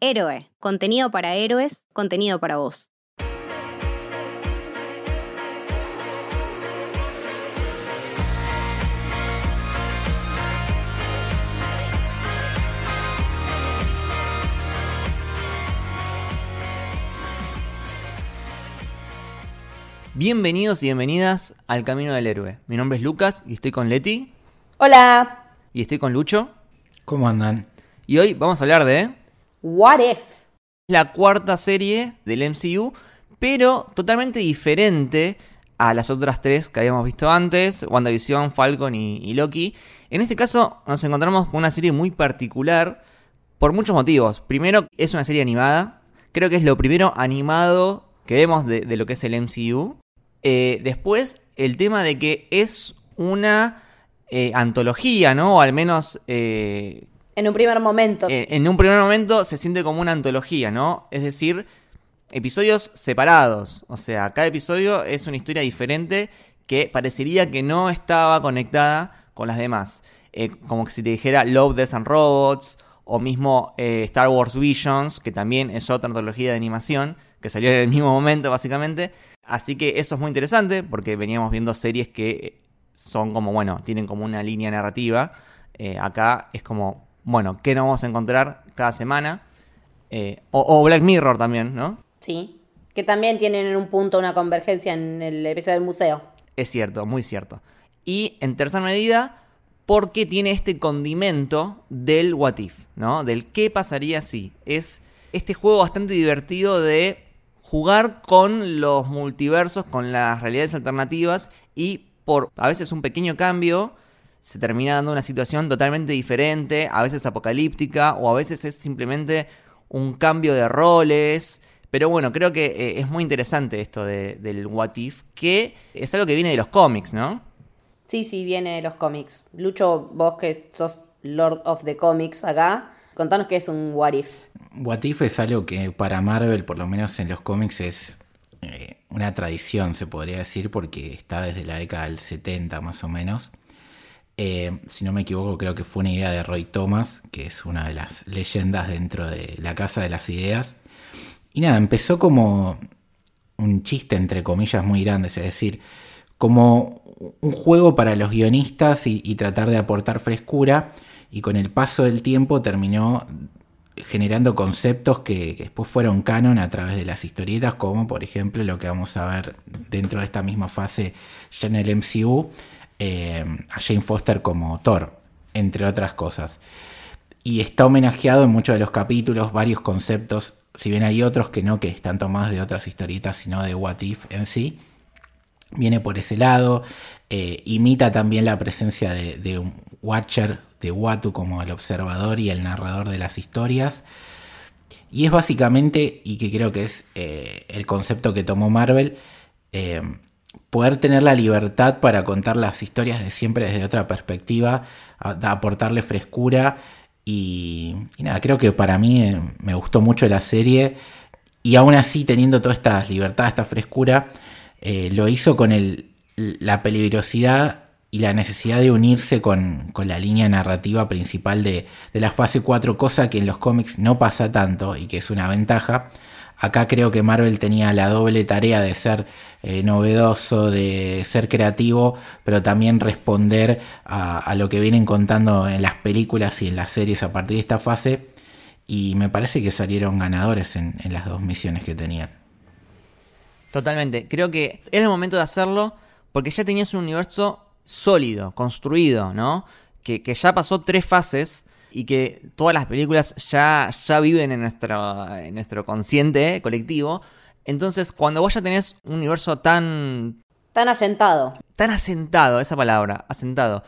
Héroe, contenido para héroes, contenido para vos. Bienvenidos y bienvenidas al Camino del Héroe. Mi nombre es Lucas y estoy con Leti. Hola. Y estoy con Lucho. ¿Cómo andan? Y hoy vamos a hablar de What if? la cuarta serie del MCU, pero totalmente diferente a las otras tres que habíamos visto antes, WandaVision, Falcon y, Loki. En este caso nos encontramos con una serie muy particular por muchos motivos. Primero, es una serie animada. Creo que es lo primero animado que vemos de, de lo que es el MCU. Eh, después, el tema de que es una eh, antología, ¿no? O al menos eh, En un primer momento. eh, en un primer momento se siente como una antología, ¿no? Es decir, episodios separados. O sea, cada episodio es una historia diferente que parecería que no estaba conectada con las demás. Eh, como que si te dijera Love, Death and Robots, o mismo eh, Star Wars Visions, que también es otra antología de animación, que salió en el mismo momento, básicamente. Así que eso es muy interesante, porque veníamos viendo series que son como, bueno, tienen como una línea narrativa. Acá es como, bueno, ¿qué nos vamos a encontrar cada semana? Eh, o, o Black Mirror también, ¿no? Sí. Que también tienen en un punto una convergencia en el episodio del museo. Es cierto, muy cierto. Y en tercera medida, porque tiene este condimento del what if, ¿no? Del qué pasaría si. Es este juego bastante divertido de jugar con los multiversos, con las realidades alternativas y por a veces un pequeño cambio se termina dando una situación totalmente diferente, a veces apocalíptica o a veces es simplemente un cambio de roles. Pero bueno, creo que eh, es muy interesante esto de- del what if, que es algo que viene de los cómics, ¿no? Sí, sí, viene de los cómics. Lucho, vos que sos Lord of the Comics acá, contanos qué es un What If. What If es algo que para Marvel, por lo menos en los cómics, es eh, una tradición, se podría decir, porque está desde la década del 70 más o menos. Eh, si no me equivoco, creo que fue una idea de Roy Thomas, que es una de las leyendas dentro de la Casa de las Ideas. Y nada, empezó como un chiste, entre comillas, muy grande, es decir, como un juego para los guionistas y, tratar de aportar frescura. Y con el paso del tiempo terminó generando conceptos que después fueron canon a través de las historietas, como por ejemplo lo que vamos a ver dentro de esta misma fase ya en el MCU, eh, a Jane Foster como Thor, entre otras cosas. Y está homenajeado en muchos de los capítulos, varios conceptos, si bien hay otros que no, que están tomados de otras historietas, sino de What If en sí. Viene por ese lado, eh, imita también la presencia de, un Watcher, de Watu como el observador y el narrador de las historias. Y es básicamente, y que creo que es eh, el concepto que tomó Marvel, eh, poder tener la libertad para contar las historias de siempre desde otra perspectiva, aportarle frescura. Y, y nada, creo que para mí eh, me gustó mucho la serie. Y aún así, teniendo toda esta libertad, esta frescura, eh, lo hizo con el, la peligrosidad y la necesidad de unirse con, con la línea narrativa principal de, de la fase 4, cosa que en los cómics no pasa tanto y que es una ventaja. Acá creo que Marvel tenía la doble tarea de ser eh, novedoso, de ser creativo, pero también responder a, lo que vienen contando en las películas y en las series a partir de esta fase. Y me parece que salieron ganadores en, las dos misiones que tenían. Totalmente. Creo que era el momento de hacerlo porque ya tenías un universo sólido, construido, ¿no? Que ya pasó tres fases y que todas las películas ya, ya viven en nuestro, en nuestro consciente colectivo. Entonces, cuando vos ya tenés un universo tan, Tan asentado. tan asentado, esa palabra, asentado,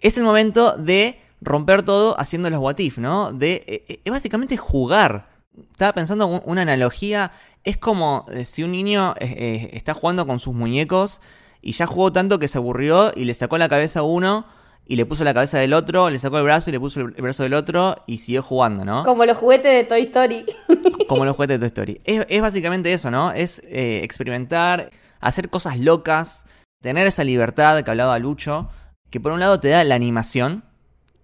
es el momento de romper todo haciendo los what if, ¿no? De eh, eh, básicamente jugar. Estaba pensando un- una analogía, es como eh, si un niño eh, eh, está jugando con sus muñecos y ya jugó tanto que se aburrió y le sacó la cabeza a uno y le puso la cabeza del otro, le sacó el brazo y le puso el brazo del otro y siguió jugando, ¿no? Como los juguetes de Toy Story. como los juguetes de Toy Story. Es, es básicamente eso, ¿no? Es eh, experimentar, hacer cosas locas, tener esa libertad que hablaba Lucho, que por un lado te da la animación.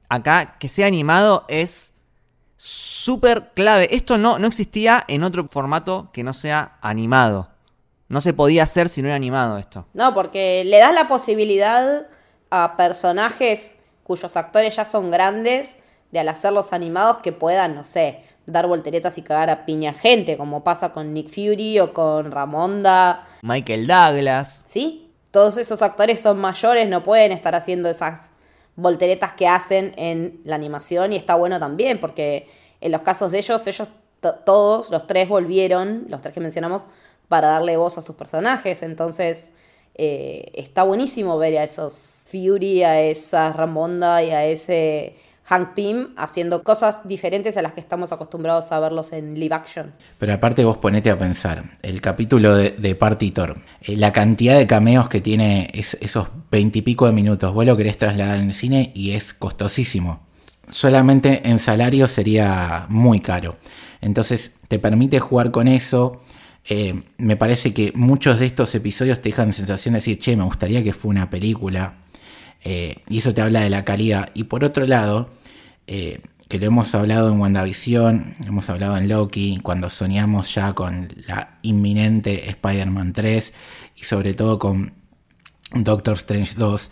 Acá, que sea animado es súper clave. Esto no, no existía en otro formato que no sea animado. No se podía hacer si no era animado esto. No, porque le das la posibilidad a personajes cuyos actores ya son grandes de al hacerlos animados que puedan, no sé, dar volteretas y cagar a piña gente, como pasa con Nick Fury o con Ramonda. Michael Douglas. ¿Sí? Todos esos actores son mayores, no pueden estar haciendo esas volteretas que hacen en la animación y está bueno también porque en los casos de ellos, ellos todos, los tres volvieron, los tres que mencionamos, para darle voz a sus personajes. Entonces, eh, está buenísimo ver a esos Fury, a esa Ramonda y a ese Hank Pym haciendo cosas diferentes a las que estamos acostumbrados a verlos en live action. Pero aparte vos ponete a pensar, el capítulo de, de Partitor, eh, la cantidad de cameos que tiene esos veintipico de minutos, vos lo querés trasladar en el cine y es costosísimo. Solamente en salario sería muy caro. Entonces te permite jugar con eso, eh, me parece que muchos de estos episodios te dejan sensación de decir, che, me gustaría que fuera una película. Eh, y eso te habla de la calidad. Y por otro lado, eh, que lo hemos hablado en WandaVision, hemos hablado en Loki, cuando soñamos ya con la inminente Spider-Man 3 y sobre todo con Doctor Strange 2.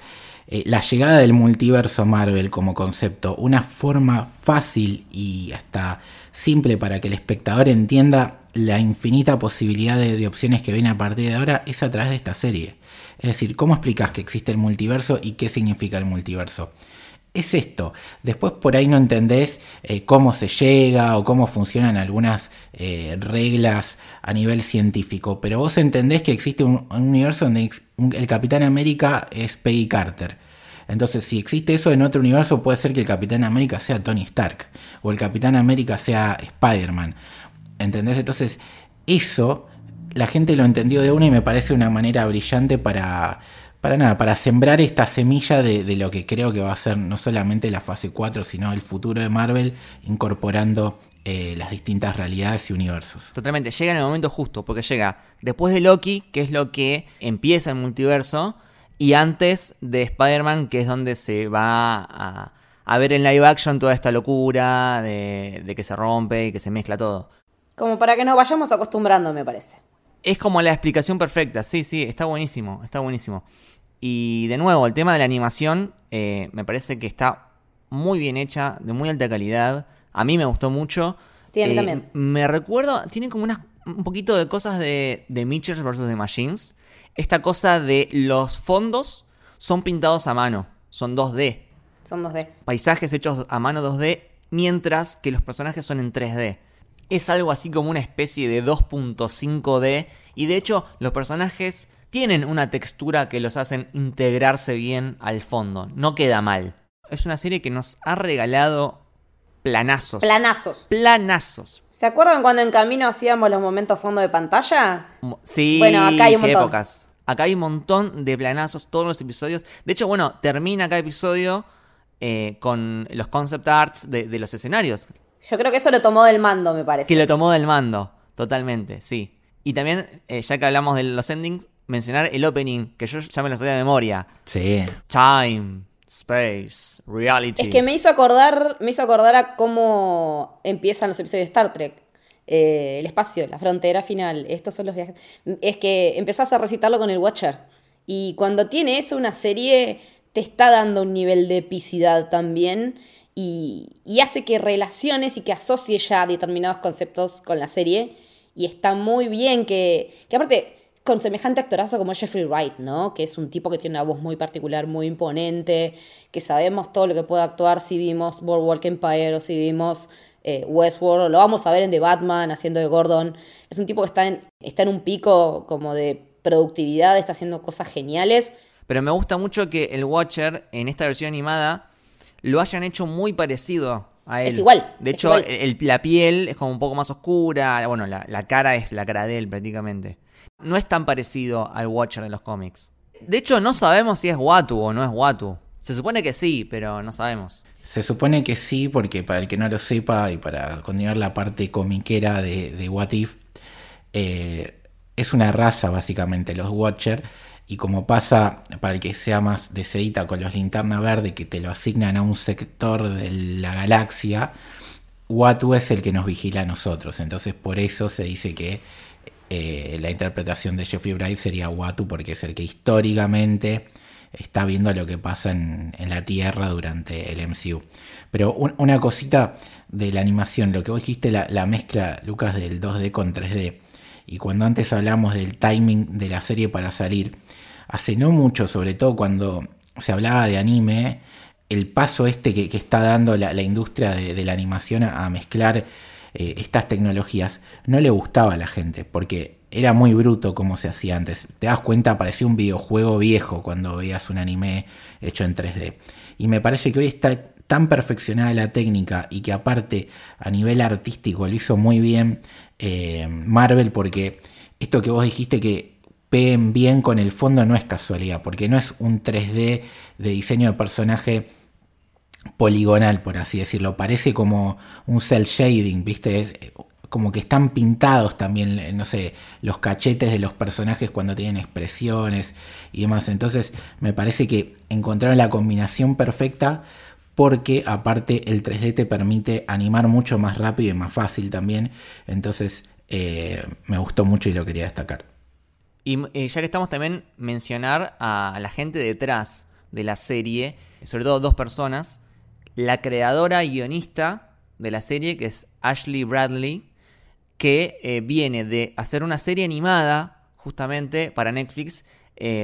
la llegada del multiverso Marvel como concepto, una forma fácil y hasta simple para que el espectador entienda la infinita posibilidad de, opciones que viene a partir de ahora es a través de esta serie. Es decir, ¿cómo explicas que existe el multiverso y qué significa el multiverso? Es esto. Después por ahí no entendés eh, cómo se llega o cómo funcionan algunas eh, reglas a nivel científico, pero vos entendés que existe un, universo donde el Capitán América es Peggy Carter. Entonces, si existe eso en otro universo, puede ser que el Capitán América sea Tony Stark o el Capitán América sea Spider-Man ¿Entendés? Entonces, eso la gente lo entendió de una y me parece una manera brillante para, para nada, para sembrar esta semilla de, lo que creo que va a ser no solamente la fase 4, sino el futuro de Marvel, incorporando eh, las distintas realidades y universos. Totalmente, llega en el momento justo, porque llega después de Loki, que es lo que empieza el multiverso, y antes de Spider-Man, que es donde se va a, a, ver en live action toda esta locura de, de que se rompe y que se mezcla todo. Como para que nos vayamos acostumbrando, me parece. Es como la explicación perfecta, sí, sí, está buenísimo, está buenísimo. Y de nuevo, el tema de la animación eh, me parece que está muy bien hecha, de muy alta calidad. A mí me gustó mucho. Sí, a mí eh, también. Me recuerdo, tiene como un poquito de cosas de, de Mitchell vs. The Machines. Esta cosa de los fondos son pintados a mano, son 2D. Son 2D. Paisajes hechos a mano 2D, mientras que los personajes son en 3D es algo así como una especie de 2.5D y de hecho los personajes tienen una textura que los hacen integrarse bien al fondo, no queda mal. Es una serie que nos ha regalado planazos. Planazos. Planazos. ¿Se acuerdan cuando en camino hacíamos los momentos fondo de pantalla? Sí, bueno, acá hay un montón. épocas. Acá hay un montón de planazos, todos los episodios. De hecho, bueno, termina cada episodio eh, con los concept arts de, los escenarios. Yo creo que eso lo tomó del mando, me parece. Que lo tomó del mando, totalmente, sí. Y también, eh, ya que hablamos de los endings, mencionar el opening, que yo ya me lo sabía de memoria. Sí. Time, space, reality. Es que me hizo acordar, me hizo acordar a cómo empiezan los episodios de Star Trek. Eh, el espacio, la frontera final, estos son los viajes. Es que empezás a recitarlo con el Watcher. Y cuando tiene eso, una serie te está dando un nivel de epicidad también y, hace que relaciones y que asocie ya determinados conceptos con la serie. Y está muy bien que, que aparte, con semejante actorazo como Jeffrey Wright, ¿no? Que es un tipo que tiene una voz muy particular, muy imponente, que sabemos todo lo que puede actuar si vimos Boardwalk Empire o si vimos eh, Westworld, lo vamos a ver en The Batman haciendo de Gordon. Es un tipo que está en, está en un pico como de productividad, está haciendo cosas geniales. Pero me gusta mucho que el Watcher en esta versión animada lo hayan hecho muy parecido a él. Es igual. De hecho, la piel es como un poco más oscura. Bueno, la, cara es la cara de él prácticamente. No es tan parecido al Watcher de los cómics. De hecho, no sabemos si es Watu o no es Watu. Se supone que sí, pero no sabemos. Se supone que sí, porque para el que no lo sepa y para continuar la parte comiquera de, de What If, eh, es una raza básicamente, los Watcher, y como pasa para el que sea más de sedita con los linterna verde que te lo asignan a un sector de la galaxia, Watu es el que nos vigila a nosotros. Entonces por eso se dice que eh, la interpretación de Jeffrey Bright sería Watu porque es el que históricamente está viendo lo que pasa en, la Tierra durante el MCU. Pero una cosita de la animación, lo que vos dijiste, la, mezcla, Lucas, del 2D con 3D. Y cuando antes hablamos del timing de la serie para salir, hace no mucho, sobre todo cuando se hablaba de anime, el paso este que, está dando la, industria de, la animación a, mezclar eh, estas tecnologías no le gustaba a la gente, porque era muy bruto como se hacía antes. Te das cuenta, parecía un videojuego viejo cuando veías un anime hecho en 3D. Y me parece que hoy está tan perfeccionada la técnica y que aparte a nivel artístico lo hizo muy bien eh, Marvel porque esto que vos dijiste que peguen bien con el fondo no es casualidad, porque no es un 3D de diseño de personaje poligonal, por así decirlo. Parece como un cel shading, ¿viste? Como que están pintados también, no sé, los cachetes de los personajes cuando tienen expresiones y demás. Entonces, me parece que encontraron la combinación perfecta porque aparte el 3D te permite animar mucho más rápido y más fácil también. Entonces, eh, me gustó mucho y lo quería destacar. Y eh, ya que estamos también mencionar a la gente detrás de la serie, sobre todo dos personas la creadora y guionista de la serie, que es Ashley Bradley, que eh, viene de hacer una serie animada justamente para Netflix,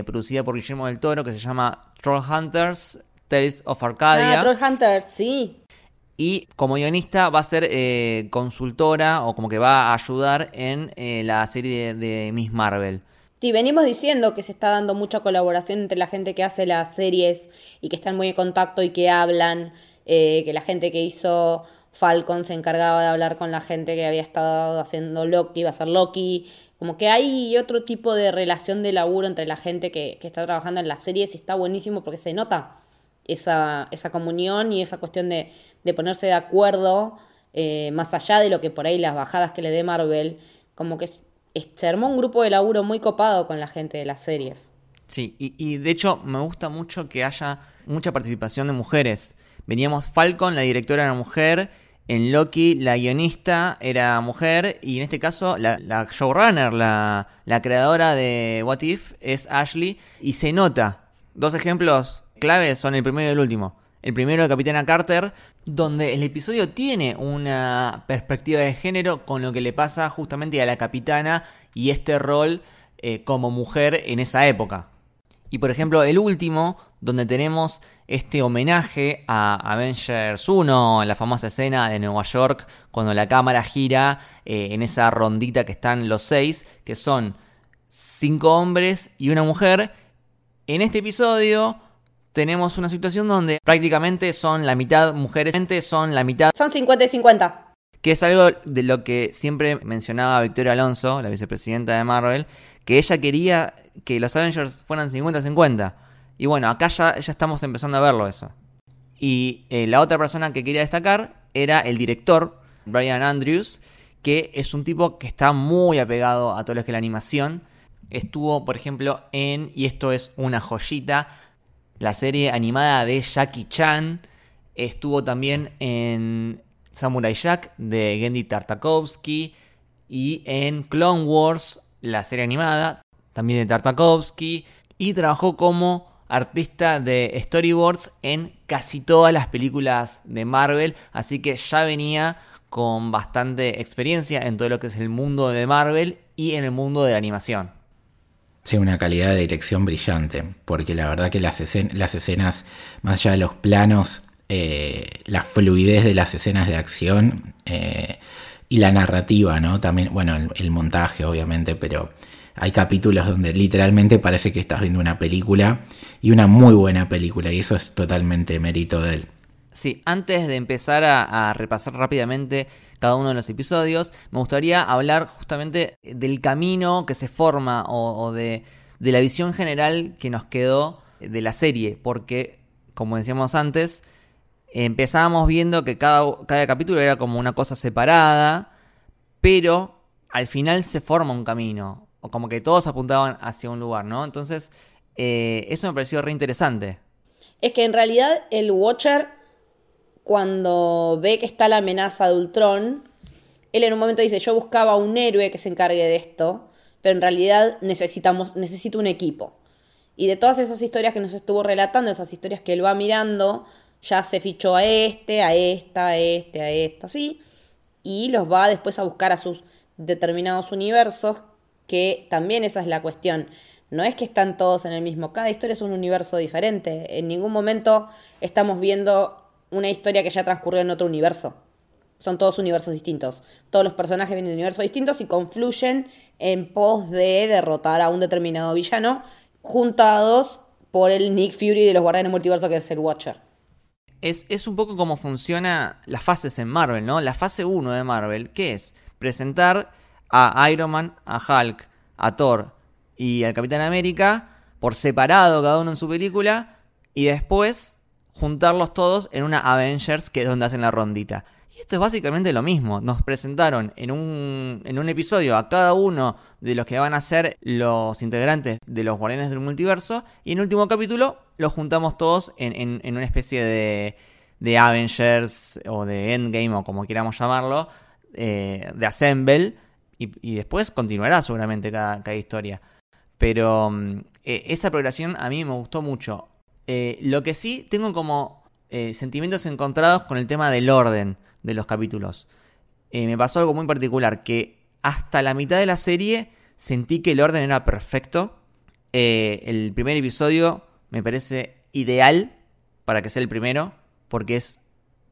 producida por Guillermo del Toro, que se llama Troll Hunters, Tales of Arcadia. Ah, Troll Hunters, sí. Y como guionista va a ser eh, consultora o como que va a ayudar en la serie de Miss Marvel. Sí, venimos diciendo que se está dando mucha colaboración entre la gente que hace las series y que están muy en contacto y que hablan eh, que la gente que hizo Falcon se encargaba de hablar con la gente que había estado haciendo Loki, iba a ser Loki. Como que hay otro tipo de relación de laburo entre la gente que, está trabajando en las series y está buenísimo porque se nota esa, esa comunión y esa cuestión de, ponerse de acuerdo, eh, más allá de lo que por ahí las bajadas que le dé Marvel, como que se armó un grupo de laburo muy copado con la gente de las series. Sí, y, y de hecho me gusta mucho que haya mucha participación de mujeres Veníamos Falcon, la directora era mujer, en Loki la guionista era mujer y en este caso la, showrunner, la, la, creadora de What If es Ashley y se nota. Dos ejemplos claves son el primero y el último. El primero de Capitana Carter, donde el episodio tiene una perspectiva de género con lo que le pasa justamente a la capitana y este rol eh, como mujer en esa época. Y por ejemplo, el último, donde tenemos este homenaje a Avengers 1, la famosa escena de Nueva York, cuando la cámara gira eh, en esa rondita que están los seis, que son cinco hombres y una mujer. En este episodio tenemos una situación donde prácticamente son la mitad mujeres, son la mitad... Son 50 y 50 que es algo de lo que siempre mencionaba Victoria Alonso, la vicepresidenta de Marvel, que ella quería que los Avengers fueran 50-50. Y bueno, acá ya, ya, estamos empezando a verlo eso. Y eh, la otra persona que quería destacar era el director, Brian Andrews, que es un tipo que está muy apegado a todo lo que es la animación. Estuvo, por ejemplo, en, y esto es una joyita, la serie animada de Jackie Chan. Estuvo también en Samurai Jack de Gendy Tartakovsky y en Clone Wars, la serie animada, también de Tartakovsky, y trabajó como artista de storyboards en casi todas las películas de Marvel, así que ya venía con bastante experiencia en todo lo que es el mundo de Marvel y en el mundo de la animación. Una calidad de dirección brillante, porque la verdad que las, escenas, más allá de los planos, eh, la fluidez de las escenas de acción eh, y la narrativa, ¿no? También, bueno, el, montaje, obviamente, pero hay capítulos donde literalmente parece que estás viendo una película y una muy buena película, y eso es totalmente mérito de él. Sí, antes de empezar a, repasar rápidamente cada uno de los episodios, me gustaría hablar justamente del camino que se forma o, de, la visión general que nos quedó de la serie, porque, como decíamos antes, empezábamos viendo que cada, cada capítulo era como una cosa separada, pero al final se forma un camino, o como que todos apuntaban hacia un lugar, ¿no? Entonces, eh, eso me pareció re interesante. Es que en realidad el Watcher cuando ve que está la amenaza de Ultron, él en un momento dice, yo buscaba un héroe que se encargue de esto, pero en realidad necesitamos, necesito un equipo. Y de todas esas historias que nos estuvo relatando, esas historias que él va mirando, ya se fichó a este, a esta, a este, a esta, así, y los va después a buscar a sus determinados universos, que también esa es la cuestión. No es que están todos en el mismo, cada historia es un universo diferente. En ningún momento estamos viendo una historia que ya transcurrió en otro universo. Son todos universos distintos. Todos los personajes vienen de universos distintos y confluyen en pos de derrotar a un determinado villano, juntados por el Nick Fury de los Guardianes Multiverso, que es el Watcher. Es, es un poco como funciona las fases en Marvel, ¿no? La fase 1 de Marvel, ¿qué es? Presentar a Iron Man, a Hulk, a Thor y al Capitán América por separado cada uno en su película y después juntarlos todos en una Avengers que es donde hacen la rondita. Y esto es básicamente lo mismo. Nos presentaron en un, en un episodio a cada uno de los que van a ser los integrantes de los Guardianes del Multiverso. Y en el último capítulo los juntamos todos en, en, una especie de, de, Avengers o de Endgame o como queramos llamarlo. Eh, de Assemble. Y, después continuará seguramente cada, cada historia. Pero mm, e, esa progresión a mí me gustó mucho. Eh, lo que sí, tengo como eh, sentimientos encontrados con el tema del orden de los capítulos. Eh, me pasó algo muy particular, que hasta la mitad de la serie sentí que el orden era perfecto. el primer episodio me parece ideal para que sea el primero, porque es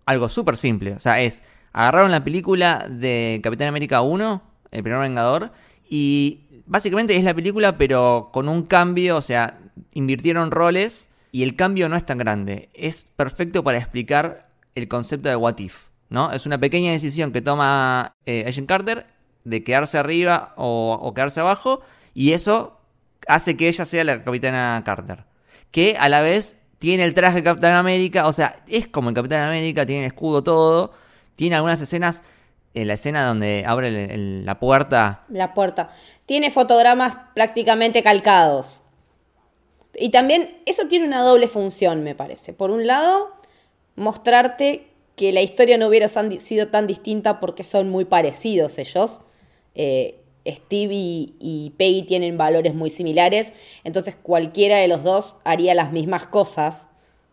algo súper simple. O sea, es, agarraron la película de Capitán América 1, el primer Vengador, y básicamente es la película, pero con un cambio, o sea, invirtieron roles y el cambio no es tan grande. Es perfecto para explicar el concepto de What If, ¿no? Es una pequeña decisión que toma eh, Agent Carter de quedarse arriba o, quedarse abajo y eso hace que ella sea la Capitana Carter. Que a la vez tiene el traje de Capitán América, o sea, es como el Capitán América, tiene el escudo todo, tiene algunas escenas, en la escena donde abre la puerta. La puerta. Tiene fotogramas prácticamente calcados. Y también eso tiene una doble función, me parece. Por un lado, mostrarte que la historia no hubiera sido tan distinta porque son muy parecidos ellos. Eh, Steve y, y, Peggy tienen valores muy similares, entonces cualquiera de los dos haría las mismas cosas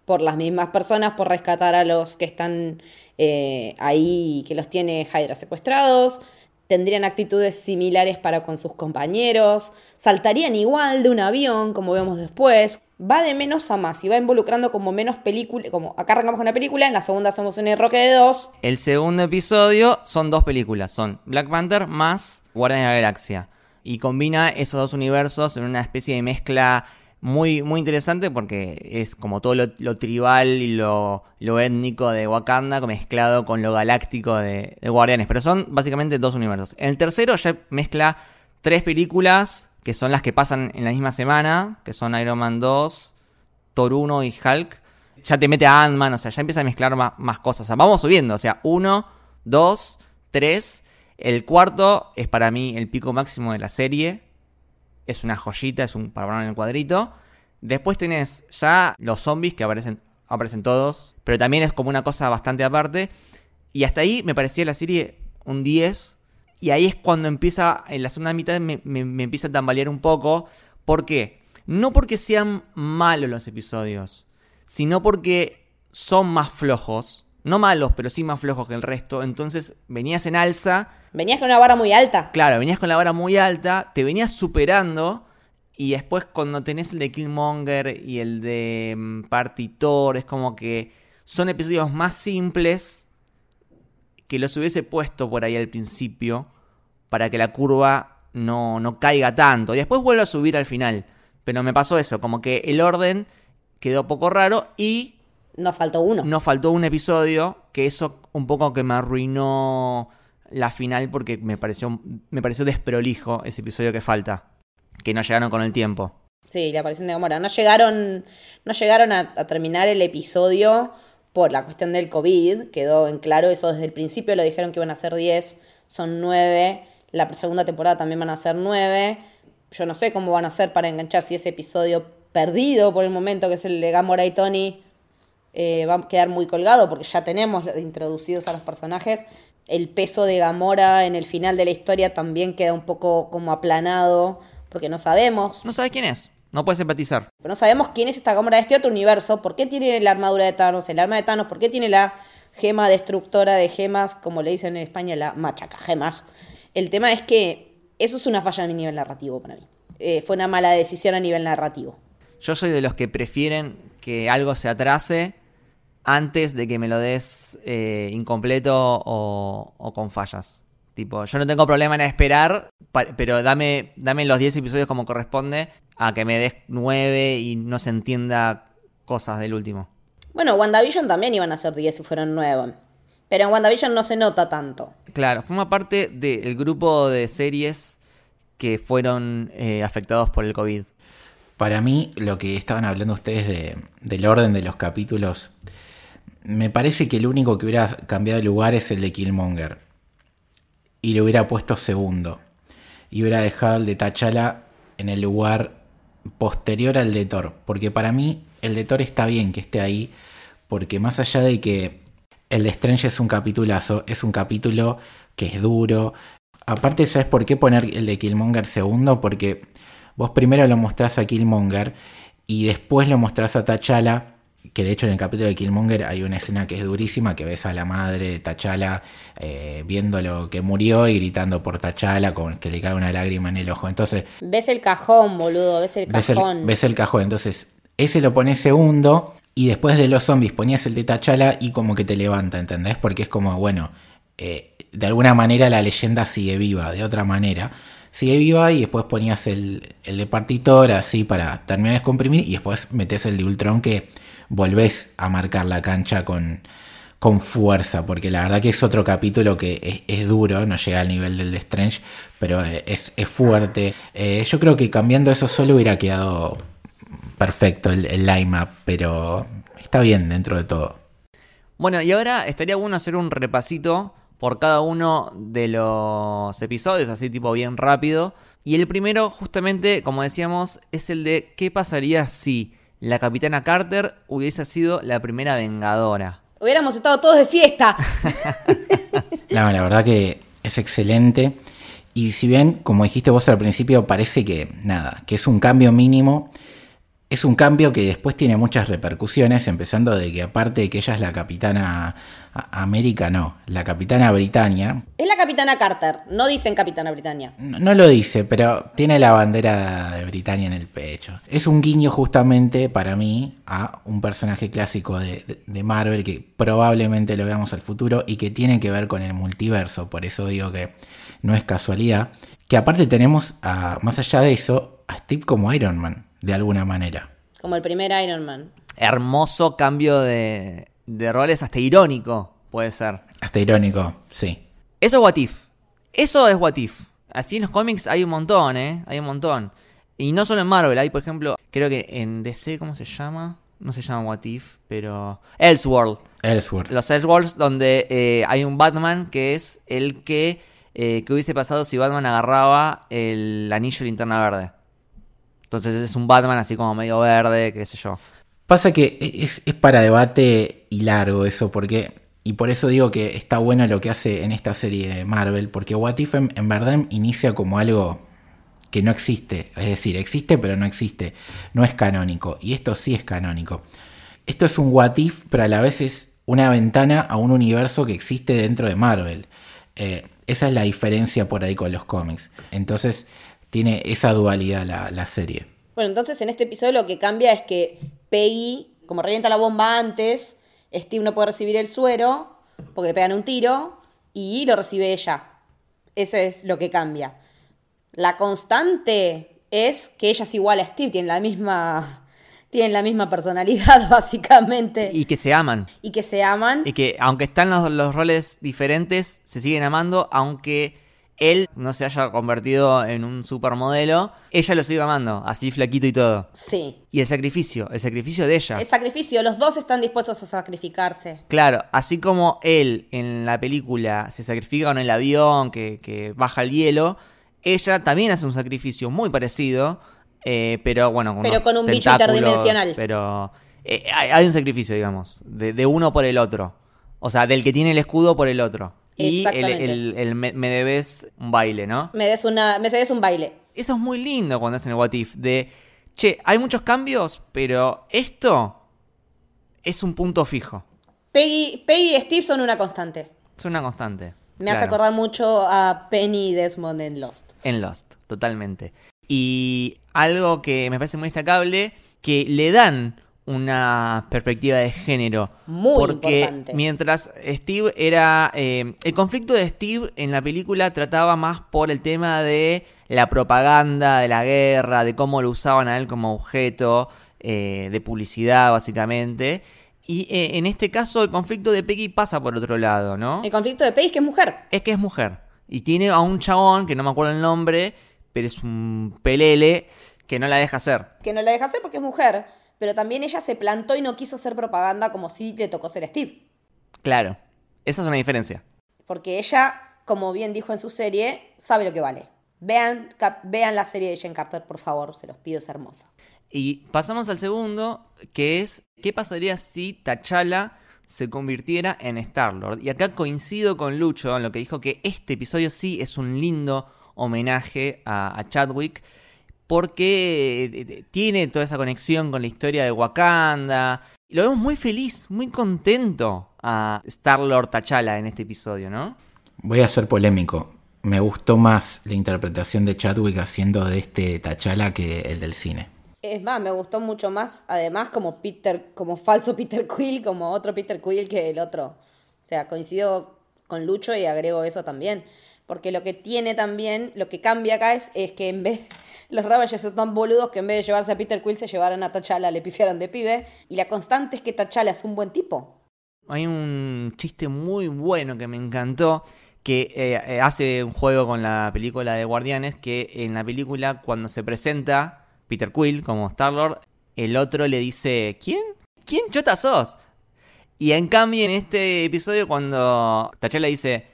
por las mismas personas, por rescatar a los que están eh, ahí, que los tiene Hydra secuestrados, tendrían actitudes similares para con sus compañeros, saltarían igual de un avión, como vemos después. Va de menos a más y va involucrando como menos películas. Como acá arrancamos con una película, en la segunda hacemos un enroque de dos. El segundo episodio son dos películas: son Black Panther más Guardianes de la Galaxia. Y combina esos dos universos en una especie de mezcla muy, muy interesante porque es como todo lo, tribal y lo, étnico de Wakanda mezclado con lo galáctico de, Guardianes. Pero son básicamente dos universos. En el tercero ya mezcla tres películas que son las que pasan en la misma semana, que son Iron Man 2, Thor 1 y Hulk. Ya te mete a Ant-Man, o sea, ya empieza a mezclar más, más cosas. O sea, vamos subiendo, o sea, 1, 2, 3. El cuarto es para mí el pico máximo de la serie es una joyita, es un para en el cuadrito. Después tenés ya los zombies que aparecen, aparecen todos, pero también es como una cosa bastante aparte. Y hasta ahí me parecía la serie un 10. Y ahí es cuando empieza, en la segunda mitad me, me empieza a tambalear un poco. ¿Por qué? No porque sean malos los episodios, sino porque son más flojos no malos, pero sí más flojos que el resto. Entonces venías en alza. Venías con una vara muy alta. Claro, venías con la vara muy alta, te venías superando. Y después cuando tenés el de Killmonger y el de mm, Partitor, es como que son episodios más simples que los hubiese puesto por ahí al principio para que la curva no, no caiga tanto. Y después vuelve a subir al final. Pero me pasó eso, como que el orden quedó poco raro y nos faltó uno. Nos faltó un episodio que eso un poco que me arruinó la final porque me pareció, me pareció desprolijo ese episodio que falta. Que no llegaron con el tiempo. Sí, la aparición de Gamora. No llegaron, no llegaron a, terminar el episodio por la cuestión del COVID. Quedó en claro eso desde el principio. Lo dijeron que iban a ser 10, son 9. La segunda temporada también van a ser 9. Yo no sé cómo van a hacer para enganchar si ese episodio perdido por el momento, que es el de Gamora y Tony, eh, va a quedar muy colgado porque ya tenemos introducidos a los personajes. El peso de Gamora en el final de la historia también queda un poco como aplanado porque no sabemos. No sabes quién es. No puedes empatizar. Pero no sabemos quién es esta Gamora de este otro universo. ¿Por qué tiene la armadura de Thanos? El arma de Thanos. ¿Por qué tiene la gema destructora de gemas? Como le dicen en España, la machaca gemas. El tema es que eso es una falla a nivel narrativo para mí. Eh, fue una mala decisión a nivel narrativo. Yo soy de los que prefieren que algo se atrase antes de que me lo des eh, incompleto o, o con fallas. Tipo, yo no tengo problema en esperar, pero dame, dame los 10 episodios como corresponde a que me des 9 y no se entienda cosas del último. Bueno, WandaVision también iban a ser 10 si fueron 9. Pero en WandaVision no se nota tanto. Claro, forma parte del grupo de series que fueron eh, afectados por el COVID. Para mí, lo que estaban hablando ustedes de, del orden de los capítulos, me parece que el único que hubiera cambiado de lugar es el de Killmonger. Y le hubiera puesto segundo. Y hubiera dejado el de T'Challa en el lugar posterior al de Thor. Porque para mí, el de Thor está bien que esté ahí. Porque más allá de que el de Strange es un capitulazo, es un capítulo que es duro. Aparte, ¿sabes por qué poner el de Killmonger segundo? Porque vos primero lo mostrás a Killmonger y después lo mostrás a T'Challa. Que de hecho en el capítulo de Killmonger hay una escena que es durísima, que ves a la madre de T'Challa eh, viendo lo que murió y gritando por T'Challa con que le cae una lágrima en el ojo. Entonces, Ves el cajón, boludo, ves el ves el, cajón. ves el cajón. Entonces, ese lo pones segundo y después de los zombies ponías el de T'Challa y como que te levanta, ¿entendés? Porque es como, bueno, eh, de alguna manera la leyenda sigue viva, de otra manera. Sigue viva y después ponías el, el de Partitor así para terminar de descomprimir y después metes el de Ultron que volvés a marcar la cancha con, con fuerza, porque la verdad que es otro capítulo que es, duro, no llega al nivel del de Strange, pero es, es fuerte. Eh, yo creo que cambiando eso solo hubiera quedado perfecto el, el line-up, pero está bien dentro de todo. Bueno, y ahora estaría bueno hacer un repasito por cada uno de los episodios, así tipo bien rápido. Y el primero, justamente, como decíamos, es el de qué pasaría si la capitana Carter hubiese sido la primera vengadora. Hubiéramos estado todos de fiesta. No, la verdad que es excelente. Y si bien, como dijiste vos al principio, parece que nada, que es un cambio mínimo, es un cambio que después tiene muchas repercusiones, empezando de que aparte de que ella es la capitana América, no, la capitana Britannia, es la capitana Carter, no dicen capitana Britannia. no, no lo dice, pero tiene la bandera de Britannia en el pecho. Es un guiño justamente para mí a un personaje clásico de, de- de Marvel que probablemente lo veamos al futuro y que tiene que ver con el multiverso. Por eso digo que no es casualidad. Que aparte tenemos, a, más allá de eso, a Steve como Iron Man, de alguna manera. Como el primer Iron Man. Hermoso cambio de, de roles, hasta irónico puede ser. Hasta irónico, sí. Eso es What If. Eso es What If. Así en los cómics hay un montón, ¿eh? Hay un montón. Y no solo en Marvel, hay por ejemplo, creo que en DC, ¿cómo se llama? No se llama What If, pero... Elseworld. Ellsworth. Los Elseworlds donde eh, hay un Batman que es el que... eh, ¿Qué hubiese pasado si Batman agarraba el anillo de linterna verde? Entonces es un Batman así como medio verde, qué sé yo. Pasa que es, es para debate y largo eso, porque. Y por eso digo que está bueno lo que hace en esta serie de Marvel, porque What If en, en verdad inicia como algo que no existe. Es decir, existe pero no existe. No es canónico. Y esto sí es canónico. Esto es un What If, pero a la vez es una ventana a un universo que existe dentro de Marvel. Eh, esa es la diferencia por ahí con los cómics. Entonces tiene esa dualidad la, la serie. Bueno, entonces en este episodio lo que cambia es que Peggy, como revienta la bomba antes, Steve no puede recibir el suero porque le pegan un tiro y lo recibe ella. Ese es lo que cambia. La constante es que ella es igual a Steve, tienen la misma, tienen la misma personalidad básicamente y, Y que se aman. que se aman. Y que aunque están los, los roles diferentes, se siguen amando, aunque él no se haya convertido en un supermodelo, ella lo sigue amando, así flaquito y todo. Sí. Y el sacrificio, el sacrificio de ella. El sacrificio, los dos están dispuestos a sacrificarse. Claro, así como él en la película se sacrifica con el avión que, que baja el hielo, ella también hace un sacrificio muy parecido, eh, pero bueno, Pero unos con un bicho interdimensional. Pero eh, hay, hay un sacrificio, digamos, de, de uno por el otro. O sea, del que tiene el escudo por el otro. Y el, Exactamente. el- el me, me debes un baile, ¿no? Me des una, me cedes un baile. Eso es muy lindo cuando hacen el What If. De, che, hay muchos cambios, pero esto es un punto fijo. Peggy, Peggy y Steve son una constante. Es una constante. Me hace acordar mucho a Penny y Desmond en Lost. En Lost, totalmente. Y algo que me parece muy destacable, que le dan una perspectiva de género. Muy porque importante. mientras Steve era... eh, el conflicto de Steve en la película trataba más por el tema de la propaganda, de la guerra, de cómo lo usaban a él como objeto eh, de publicidad, básicamente. Y eh, en este caso el conflicto de Peggy pasa por otro lado, ¿no? El conflicto de Peggy es que es mujer. es que es mujer. Y tiene a un chabón, que no me acuerdo el nombre, pero es un pelele que no la deja hacer. Que no la deja hacer porque es mujer. Pero también ella se plantó y no quiso hacer propaganda como si le tocó ser Steve. Claro. Esa es una diferencia. Porque ella, como bien dijo en su serie, sabe lo que vale. Vean, cap- vean la serie de Jen Carter, por favor, se los pido, es hermosa. Y pasamos al segundo, que es ¿qué pasaría si T'Challa se convirtiera en Star-Lord? Y acá coincido con Lucho en lo que dijo que este episodio sí es un lindo homenaje a, a Chadwick porque eh, eh, tiene toda esa conexión con la historia de Wakanda. Y lo vemos muy feliz, muy contento a Star-Lord T'Challa en este episodio, ¿no? Voy a ser polémico. Me gustó más la interpretación de Chadwick haciendo de este T'Challa que el del cine. Es más, me gustó mucho más, además, como Peter, como falso Peter Quill, como otro Peter Quill que el otro. O sea, coincido con Lucho y agrego eso también. Porque lo que tiene también, lo que cambia acá es, es que en vez, los Ravagers son tan boludos que en vez de llevarse a Peter Quill se llevaron a T'Challa, le pifiaron de pibe. Y la constante es que T'Challa es un buen tipo. Hay un chiste muy bueno que me encantó que eh, eh, hace un juego con la película de Guardianes que en la película cuando se presenta Peter Quill como Star-Lord, el otro le dice, ¿quién? ¿Quién chota sos? Y en cambio en este episodio cuando T'Challa dice,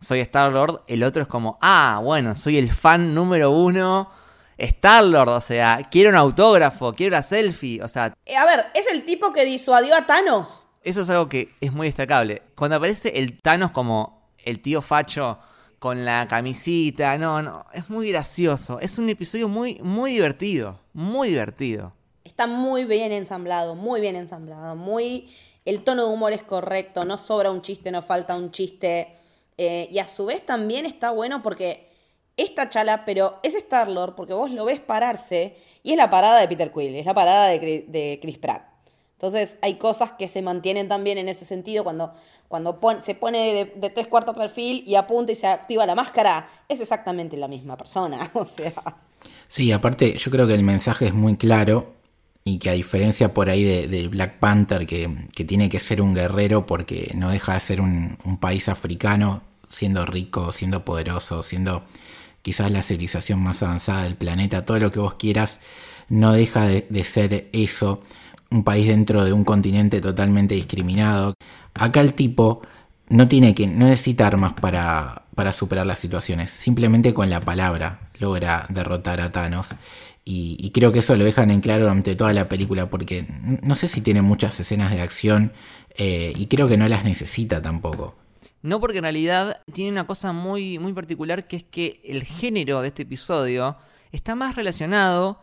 soy Star-Lord, el otro es como, ah, bueno, soy el fan número uno. Star-Lord, o sea, quiero un autógrafo, quiero la selfie, o sea, Eh, a ver, es el tipo que disuadió a Thanos. eso es algo que es muy destacable. Cuando aparece el Thanos como el tío facho con la camisita, no, no, es muy gracioso. Es un episodio muy, muy divertido, muy divertido. Está muy bien ensamblado, muy bien ensamblado, muy... El tono de humor es correcto, no sobra un chiste, no falta un chiste. eh, y a su vez también está bueno porque es T'Challa, pero es Star-Lord porque vos lo ves pararse y es la parada de Peter Quill, es la parada de, Chri- de Chris Pratt. Entonces hay cosas que se mantienen también en ese sentido cuando, cuando se pone de, tres cuartos perfil y apunta y se activa la máscara, es exactamente la misma persona. O sea, Sí, aparte yo creo que el mensaje es muy claro y que a diferencia por ahí de, Black Panther que, que tiene que ser un guerrero porque no deja de ser un país africano siendo rico, siendo poderoso, siendo quizás la civilización más avanzada del planeta, todo lo que vos quieras, no deja de, ser eso, un país dentro de un continente totalmente discriminado. Acá el tipo no tiene que, no necesita armas para, para superar las situaciones, simplemente con la palabra logra derrotar a Thanos. Y, creo que eso lo dejan en claro durante toda la película, porque no sé si tiene muchas escenas de acción eh, y creo que no las necesita tampoco. No porque en realidad tiene una cosa muy, muy particular que es que el género de este episodio está más relacionado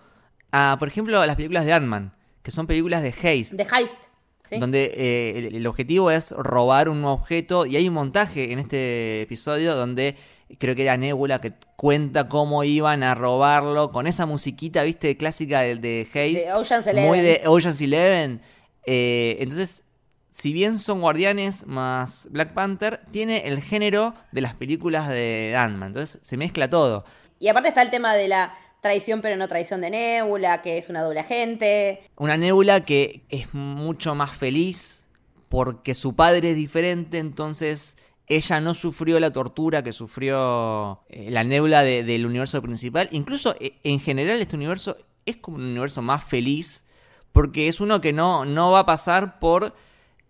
a, por ejemplo, a las películas de Ant-Man, que son películas de haste. de Heist. ¿sí? donde eh, el, el objetivo es robar un objeto y hay un montaje en este episodio donde creo que era Nebula que cuenta cómo iban a robarlo con esa musiquita, viste, clásica de, de Haste, De Ocean's muy Eleven. de Ocean's Eleven. Eh, entonces, si bien son Guardianes más Black Panther, tiene el género de las películas de Ant-Man, entonces se mezcla todo. Y aparte está el tema de la traición pero no traición de Nebula, que es una doble agente. Una Nebula que es mucho más feliz porque su padre es diferente, entonces ella no sufrió la tortura que sufrió eh, la Nebula de- del universo principal. Incluso eh, en general este universo es como un universo más feliz porque es uno que no, no va a pasar por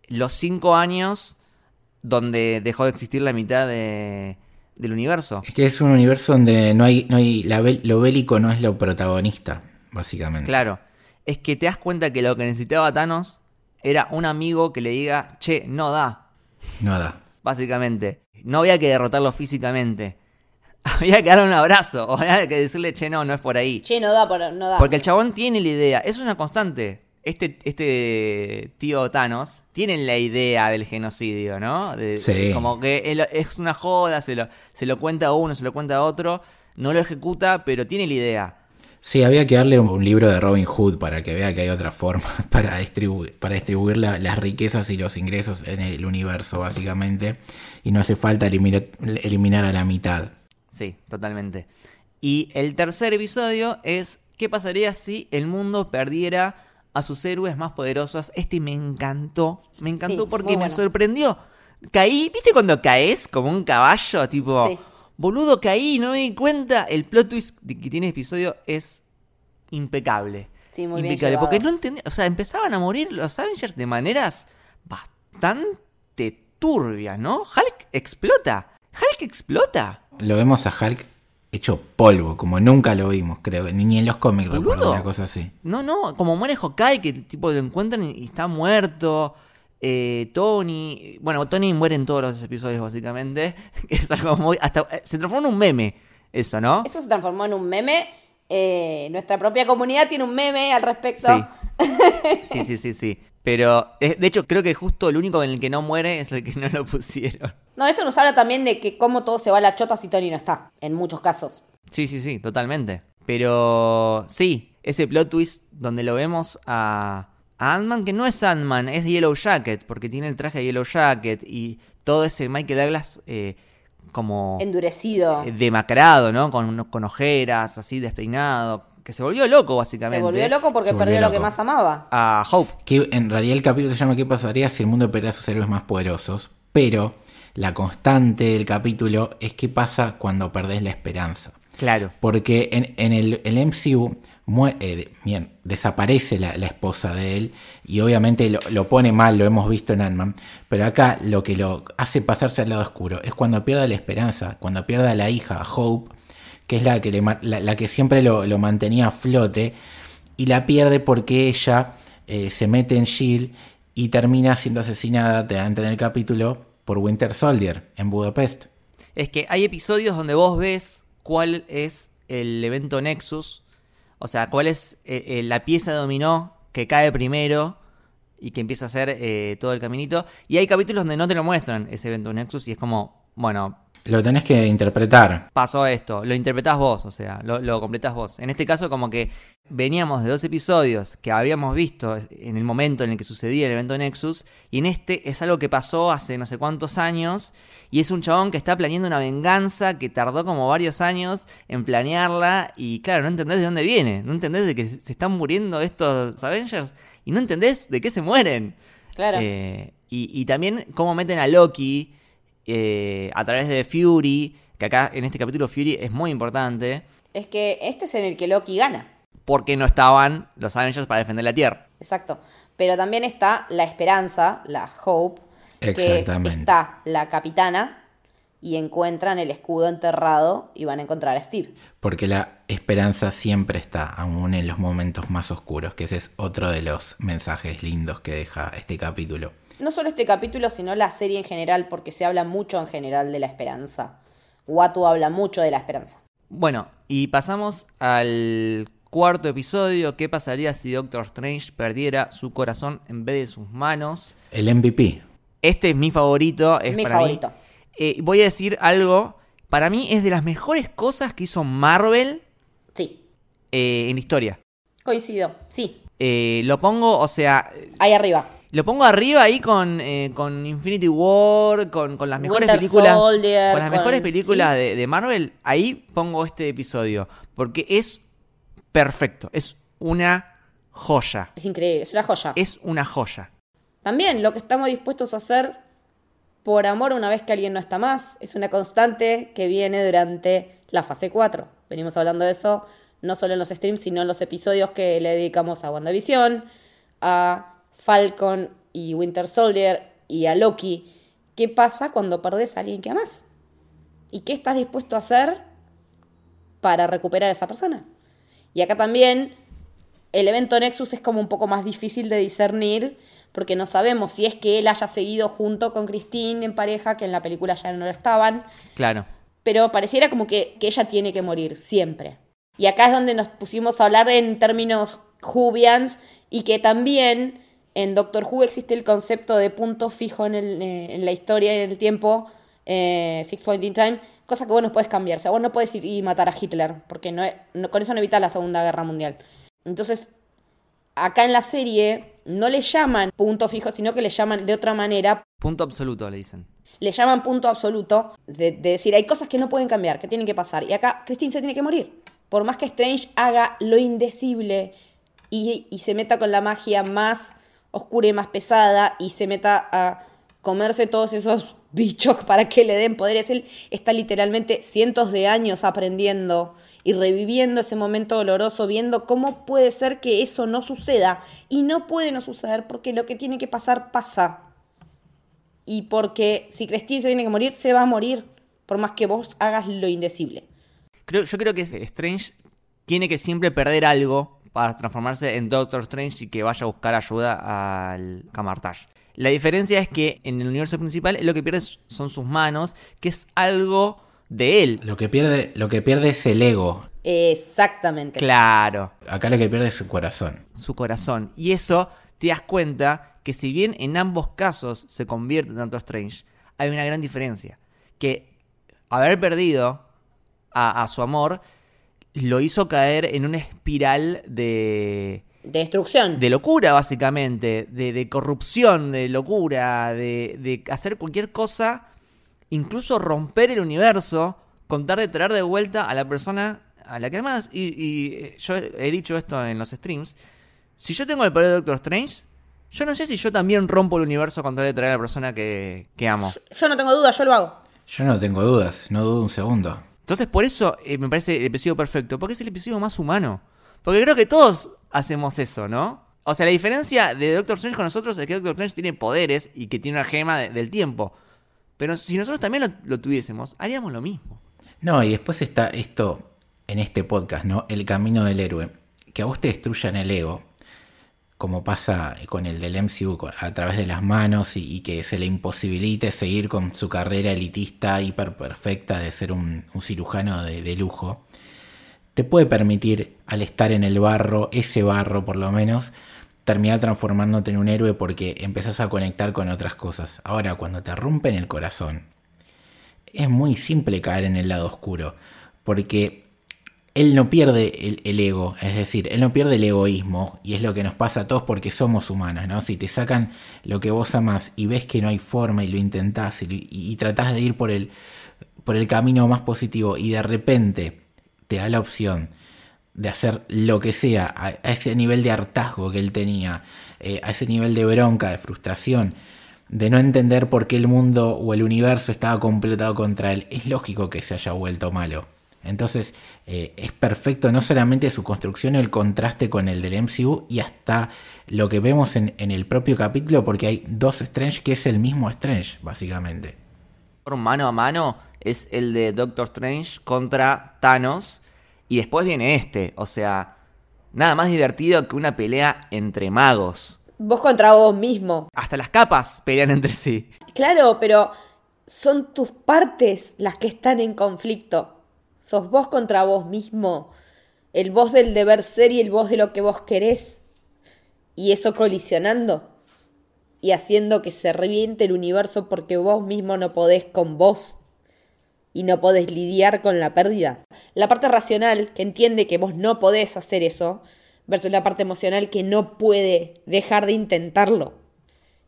los cinco años donde dejó de existir la mitad de- del universo. Es que es un universo donde no hay, no hay la lo bélico no es lo protagonista, básicamente. Claro, es que te das cuenta que lo que necesitaba Thanos era un amigo que le diga, che, no da, No da. básicamente. No había que derrotarlo físicamente. Había que darle un abrazo, o había que decirle, che, no, no es por ahí. Che, no da, por, no da. Porque el chabón tiene la idea, es una constante. Este, este tío Thanos tiene la idea del genocidio, ¿no? De- Sí. Como que es una joda, se lo, se lo cuenta a uno, se lo cuenta a otro, no lo ejecuta, pero tiene la idea. Sí, había que darle un, un libro de Robin Hood para que vea que hay otra forma para distribuir, para distribuir la- las riquezas y los ingresos en el universo, básicamente. Y no hace falta eliminar, eliminar a la mitad. Sí, totalmente. Y el tercer episodio es ¿qué pasaría si el mundo perdiera a sus héroes más poderosos? Este me encantó, me encantó Sí, porque me bueno. sorprendió. Caí, ¿viste cuando caes como un caballo? Tipo, Sí. boludo, caí, no me di cuenta. El plot twist de que tiene el episodio es impecable. Sí, muy bien impecable, porque llevado. no entendía, o sea, empezaban a morir los Avengers de maneras bastante turbias, ¿no? Hulk explota. Hulk explota. Lo vemos a Hulk hecho polvo, como nunca lo vimos, creo. Ni, en los cómics Boludo. recuerdo una cosa así. No, no, como muere Hawkeye, que tipo lo encuentran y está muerto. Eh, Tony, bueno, Tony muere en todos los episodios básicamente. que es algo muy, hasta eh, se transforma en un meme, eso, ¿no? Eso se transformó en un meme. Eh, nuestra propia comunidad tiene un meme al respecto. Sí. Sí, sí, sí, sí. Pero eh, de hecho creo que justo el único en el que no muere es el que no lo pusieron. No, eso nos habla también de que cómo todo se va a la chota si Tony no está, en muchos casos. Sí, sí, sí, totalmente. Pero sí, ese plot twist donde lo vemos a, a Ant-Man, que no es Ant-Man, es Yellow Jacket, porque tiene el traje de Yellow Jacket y todo ese Michael Douglas eh, como Endurecido. eh, demacrado, ¿no? Con, con ojeras, así despeinado, que se volvió loco básicamente. Se volvió loco porque Se volvió perdió lo que loco. más amaba. A Hope. Que en realidad el capítulo se llama ¿Qué pasaría si el mundo perdiera a sus héroes más poderosos? Pero la constante del capítulo es qué pasa cuando perdés la esperanza. Claro. Porque en, en el, el MCU mue- eh, bien, desaparece la, la esposa de él y obviamente lo, lo pone mal, lo hemos visto en Ant-Man, pero acá lo que lo hace pasarse al lado oscuro es cuando pierda la esperanza, cuando pierda a la hija, a Hope, que es la que, le la, que siempre lo, lo mantenía a flote, y la pierde porque ella eh, se mete en Shield y termina siendo asesinada, te dan en el capítulo, por Winter Soldier en Budapest. Es que hay episodios donde vos ves cuál es el evento Nexus, o sea, cuál es eh, eh, la pieza dominó que cae primero y que empieza a hacer todo el caminito. Y hay capítulos donde no te lo muestran ese evento Nexus y es como, bueno, Lo tenés que interpretar. pasó esto, lo interpretás vos, o sea, lo, lo completás vos. En este caso, como que veníamos de dos episodios que habíamos visto en el momento en el que sucedía el evento Nexus, y en este es algo que pasó hace no sé cuántos años, y es un chabón que está planeando una venganza que tardó como varios años en planearla, y claro, no entendés de dónde viene, no entendés de que se están muriendo estos Avengers, y no entendés de qué se mueren. Claro. Eh, y, y también cómo meten a Loki eh, a través de Fury, que acá en este capítulo Fury es muy importante, Es que este es en el que Loki gana. porque no estaban los Avengers para defender la Tierra. Exacto. Pero también está la esperanza, la hope, que Exactamente. está la capitana y encuentran el escudo enterrado y van a encontrar a Steve. Porque la esperanza siempre está, aún en los momentos más oscuros, que ese es otro de los mensajes lindos que deja este capítulo. No solo este capítulo, sino la serie en general, porque se habla mucho en general de la esperanza. Watu habla mucho de la esperanza. Bueno, y pasamos al cuarto episodio. ¿Qué pasaría si Doctor Strange perdiera su corazón en vez de sus manos? El MVP. Este es mi favorito. Es Mi para mí- favorito. Eh, voy a decir algo. Para mí es de las mejores cosas que hizo Marvel Sí, eh, en la historia. coincido. Sí, Eh, lo pongo, o sea, ahí arriba. Lo pongo arriba ahí con, eh, con Infinity War, con, con las mejores Winter películas. Soldier, con las con- mejores películas sí. de, de Marvel. Ahí pongo este episodio. Porque es perfecto. Es una joya. Es increíble, es una joya. Es una joya. También lo que estamos dispuestos a hacer por amor una vez que alguien no está más es una constante que viene durante la fase 4. Venimos hablando de eso no solo en los streams, sino en los episodios que le dedicamos a WandaVision, a Falcon y Winter Soldier y a Loki. ¿Qué pasa cuando perdés a alguien que amas? ¿Y qué estás dispuesto a hacer para recuperar a esa persona? Y acá también el evento Nexus es como un poco más difícil de discernir porque no sabemos si es que él haya seguido junto con Christine en pareja, que en la película ya no lo estaban, Claro. pero pareciera como que, que ella tiene que morir siempre. Y acá es donde nos pusimos a hablar en términos Whovians y que también en Doctor Who existe el concepto de punto fijo en, el, eh, en la historia y en el tiempo, eh, fixed point in time, cosa que vos no puedes cambiar. O sea, vos no puedes ir y matar a Hitler, porque no, no- con eso no evitas la Segunda Guerra Mundial. Entonces, acá en la serie no le llaman punto fijo, sino que le llaman de otra manera Punto absoluto, le dicen. le llaman punto absoluto de, de decir hay cosas que no pueden cambiar, que tienen que pasar. Y acá Christine se tiene que morir. Por más que Strange haga lo indecible y, y se meta con la magia más oscura y más pesada y se meta a comerse todos esos bichos para que le den poderes, él está literalmente cientos de años aprendiendo y reviviendo ese momento doloroso, viendo cómo puede ser que eso no suceda. Y no puede no suceder porque lo que tiene que pasar pasa. Y porque si Christine se tiene que morir, se va a morir. Por más que vos hagas lo indecible. Creo, yo creo que Strange tiene que siempre perder algo para transformarse en Doctor Strange y que vaya a buscar ayuda al Camartage. La diferencia es que en el universo principal lo que pierde son sus manos, que es algo de él. Lo que pierde, lo que pierde es el ego. Exactamente. Claro, Acá lo que pierde es su corazón. su corazón. Y eso te das cuenta que si bien en ambos casos se convierte en Doctor Strange, hay una gran diferencia. Que haber perdido a, a su amor lo hizo caer en una espiral de, De destrucción. de locura, básicamente, de, de corrupción, de locura, de, de hacer cualquier cosa, incluso romper el universo, contar de traer de vuelta a la persona a la que amas. Y, y, eh, yo he dicho esto en los streams. Si yo tengo el poder de Doctor Strange, yo no sé si yo también rompo el universo con tal de traer a la persona que, que amo. Yo no tengo duda, yo lo hago. Yo no tengo dudas, no dudo un segundo. Entonces, por eso eh, me parece el episodio perfecto, porque es el episodio más humano. Porque creo que todos hacemos eso, ¿no? O sea, la diferencia de Doctor Strange con nosotros es que Doctor Strange tiene poderes y que tiene una gema de- del tiempo. Pero si nosotros también lo, lo tuviésemos, haríamos lo mismo. No, y después está esto en este podcast, ¿no? El camino del héroe. Que a vos te destruyan el ego, como pasa con el del MCU, a través de las manos y, que se le imposibilite seguir con su carrera elitista hiper perfecta de ser un, un cirujano de, de lujo. Te puede permitir, al estar en el barro, ese barro por lo menos, terminar transformándote en un héroe porque empezás a conectar con otras cosas. Ahora, cuando te rompen el corazón, es muy simple caer en el lado oscuro, porque él no pierde el, el ego, es decir, él no pierde el egoísmo, y es lo que nos pasa a todos porque somos humanos, ¿no? Si te sacan lo que vos amás y ves que no hay forma y lo intentás y, y, tratás de ir por el, por el camino más positivo y de repente te da la opción de hacer lo que sea a, a ese nivel de hartazgo que él tenía, eh, a ese nivel de bronca, de frustración, de no entender por qué el mundo o el universo estaba completado contra él, es lógico que se haya vuelto malo. Entonces eh, es perfecto no solamente su construcción, el contraste con el del MCU y hasta lo que vemos en, en el propio capítulo, porque hay dos Strange que es el mismo Strange, básicamente. Mano a mano es el de Doctor Strange contra Thanos. Y después viene este. O sea, nada más divertido que una pelea entre magos. Vos contra vos mismo. Hasta las capas pelean entre sí. Claro, pero son tus partes las que están en conflicto. Vos contra vos mismo. El vos del deber ser y el vos de lo que vos querés. Y eso colisionando. Y haciendo que se reviente el universo porque vos mismo no podés con vos. Y no podés lidiar con la pérdida. La parte racional que entiende que vos no podés hacer eso. Versus la parte emocional que no puede dejar de intentarlo.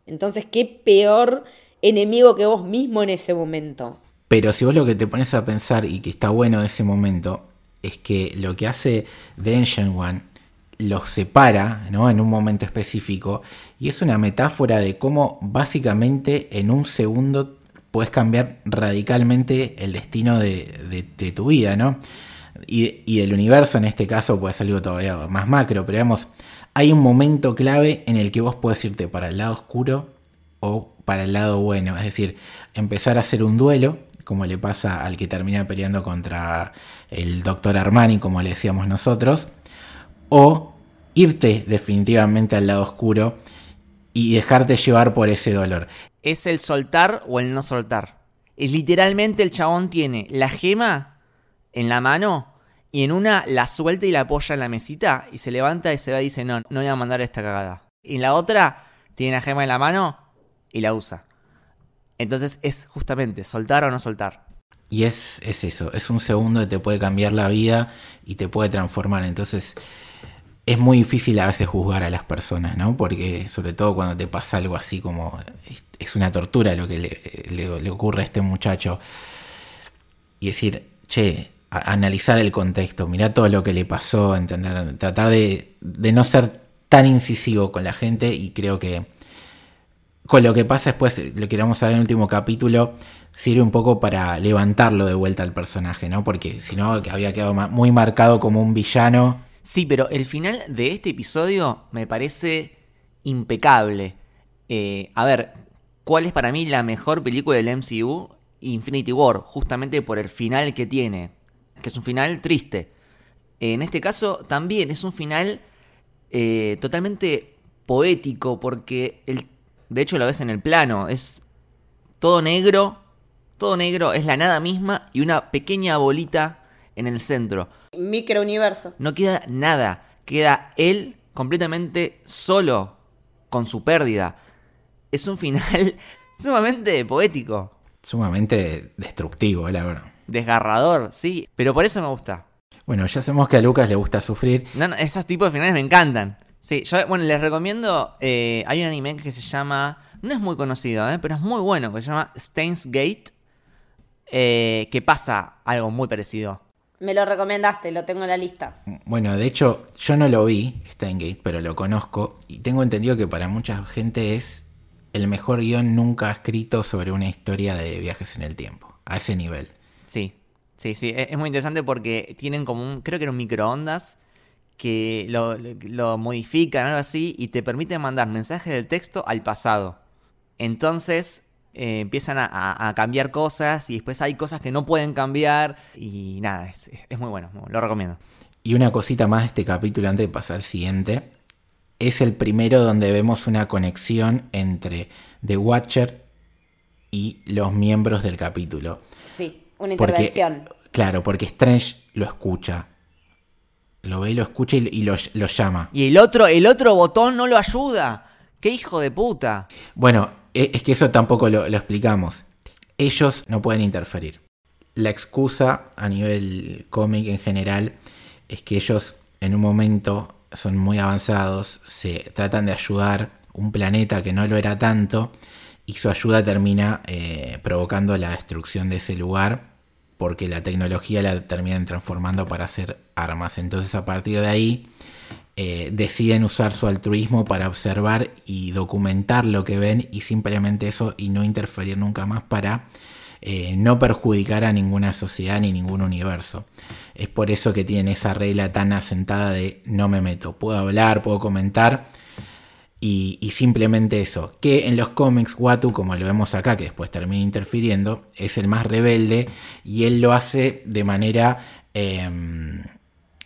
Entonces, qué peor enemigo que vos mismo en ese momento. Pero si vos lo que te pones a pensar y que está bueno de ese momento es que lo que hace The Ancient One los separa ¿no? en un momento específico y es una metáfora de cómo básicamente en un segundo puedes cambiar radicalmente el destino de, de- tu vida, ¿no? Y, y del universo en este caso puede ser algo todavía más macro, pero digamos, hay un momento clave en el que vos puedes irte para el lado oscuro o para el lado bueno, es decir, empezar a hacer un duelo, como le pasa al que termina peleando contra el doctor Armani, como le decíamos nosotros, o irte definitivamente al lado oscuro y dejarte llevar por ese dolor. Es el soltar o el no soltar. Es literalmente el chabón tiene la gema en la mano y en una la suelta y la apoya en la mesita y se levanta y se va y dice, no, no voy a mandar esta cagada. Y en la otra tiene la gema en la mano y la usa. Entonces es justamente soltar o no soltar. Y es, es eso, es un segundo que te puede cambiar la vida y te puede transformar. Entonces es muy difícil a veces juzgar a las personas, ¿no? Porque sobre todo cuando te pasa algo así como es una tortura lo que le, le, ocurre a este muchacho. Y decir, che, analizar el contexto, mirar todo lo que le pasó, entender, tratar de, de no ser tan incisivo con la gente y creo que con lo que pasa después, lo que vamos a ver en el último capítulo, sirve un poco para levantarlo de vuelta al personaje, ¿no? Porque si no, había quedado muy marcado como un villano. Sí, pero el final de este episodio me parece impecable. Eh, a ver, ¿cuál es para mí la mejor película del MCU? Infinity War, justamente por el final que tiene, que es un final triste. En este caso también es un final eh, totalmente poético, porque el de hecho lo ves en el plano, es todo negro, todo negro, es la nada misma y una pequeña bolita en el centro. Microuniverso. No queda nada, queda él completamente solo con su pérdida. Es un final sumamente poético. Sumamente destructivo, la verdad. Desgarrador, sí, pero por eso me gusta. Bueno, ya sabemos que a Lucas le gusta sufrir. No, no, esos tipos de finales me encantan. Sí, yo, bueno, les recomiendo, eh, hay un anime que se llama, no es muy conocido, eh, pero es muy bueno, que se llama Stains Gate, eh, que pasa algo muy parecido. Me lo recomendaste, lo tengo en la lista. Bueno, de hecho, yo no lo vi, Gate, pero lo conozco y tengo entendido que para mucha gente es el mejor guion nunca escrito sobre una historia de viajes en el tiempo, a ese nivel. Sí, sí, sí, es, muy interesante porque tienen como un, creo que eran microondas que lo, lo modifican, algo así, y te permiten mandar mensajes de texto al pasado. Entonces eh, empiezan a, cambiar cosas y después hay cosas que no pueden cambiar y nada, es, muy bueno, lo recomiendo. Y una cosita más de este capítulo antes de pasar al siguiente. Es el primero donde vemos una conexión entre The Watcher y los miembros del capítulo. Sí, una intervención. claro, porque Strange lo escucha lo ve y lo escucha y, lo, llama. Y el otro, el otro botón no lo ayuda. ¡Qué hijo de puta! Bueno, e, es que eso tampoco lo, explicamos. Ellos no pueden interferir. La excusa a nivel cómic en general es que ellos en un momento son muy avanzados, se tratan de ayudar un planeta que no lo era tanto y su ayuda termina eh, provocando la destrucción de ese lugar porque la tecnología la terminan transformando para hacer armas. Entonces a partir de ahí eh, deciden usar su altruismo para observar y documentar lo que ven y simplemente eso y no interferir nunca más para eh, no perjudicar a ninguna sociedad ni ningún universo. Es por eso que tienen esa regla tan asentada de no me meto, puedo hablar, puedo comentar y, simplemente eso, que en los cómics Watu, como lo vemos acá, que después termina interfiriendo, es el más rebelde y él lo hace de manera em,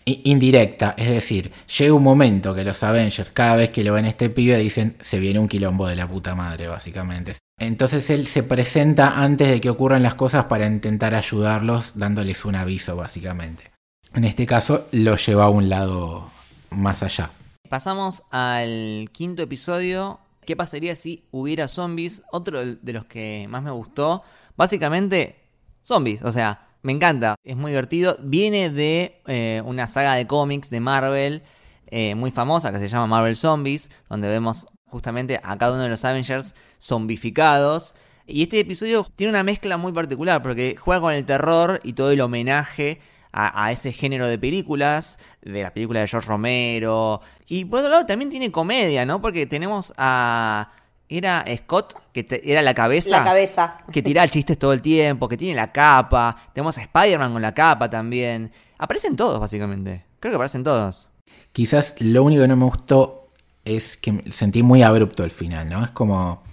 indirecta. Es decir, llega un momento que los Avengers, cada vez que lo ven este pibe, dicen, se viene un quilombo de la puta madre, básicamente. Entonces él se presenta antes de que ocurran las cosas para intentar ayudarlos, dándoles un aviso, básicamente. En este caso, lo lleva a un lado más allá. Pasamos al quinto episodio. ¿Qué pasaría si hubiera zombies? Otro de los que más me gustó. Básicamente, zombies. O sea, me encanta. Es muy divertido. Viene de eh, una saga de cómics de Marvel eh, muy famosa que se llama Marvel Zombies. Donde vemos justamente a cada uno de los Avengers zombificados. Y este episodio tiene una mezcla muy particular porque juega con el terror y todo el homenaje a, ese género de películas, de la película de George Romero. Y por otro lado también tiene comedia, ¿no? Porque tenemos a... Era Scott, que era la cabeza. La cabeza. Que tira chistes todo el tiempo, que tiene la capa. Tenemos a Spider-Man con la capa también. Aparecen todos, básicamente. Creo que aparecen todos. Quizás lo único que no me gustó es que sentí muy abrupto el final, ¿no? Es como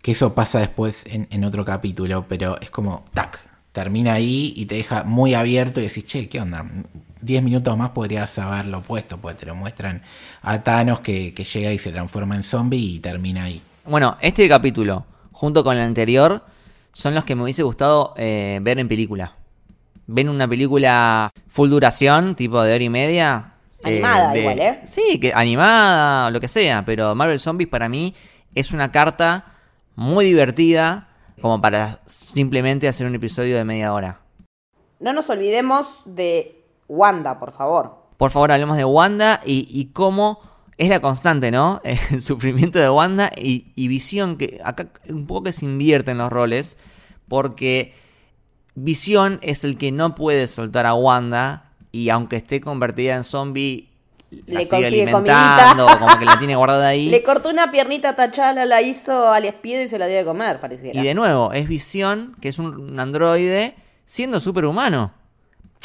que eso pasa después en, en otro capítulo, pero es como, tac, termina ahí y te deja muy abierto y decís, che, ¿qué onda? 10 minutos más podrías haberlo puesto, pues te lo muestran a Thanos que, que llega y se transforma en zombie y termina ahí. Bueno, este capítulo, junto con el anterior, son los que me hubiese gustado eh, ver en película. Ven una película full duración, tipo de hora y media. Animada de- igual, ¿eh? Sí, que, animada, lo que sea, pero Marvel Zombies para mí es una carta muy divertida como para simplemente hacer un episodio de media hora. No nos olvidemos de Wanda, por favor. Por favor, hablemos de Wanda y, y cómo es la constante, ¿no? El sufrimiento de Wanda y, y Visión, que acá un poco que se invierten los roles, porque Visión es el que no puede soltar a Wanda y aunque esté convertida en zombie, Le sigue consigue comidita. como que la tiene guardada ahí. Le cortó una piernita a T'Challa, la hizo al espiedo y se la dio de comer, pareciera. Y de nuevo, es Visión, que es un, un androide, siendo superhumano.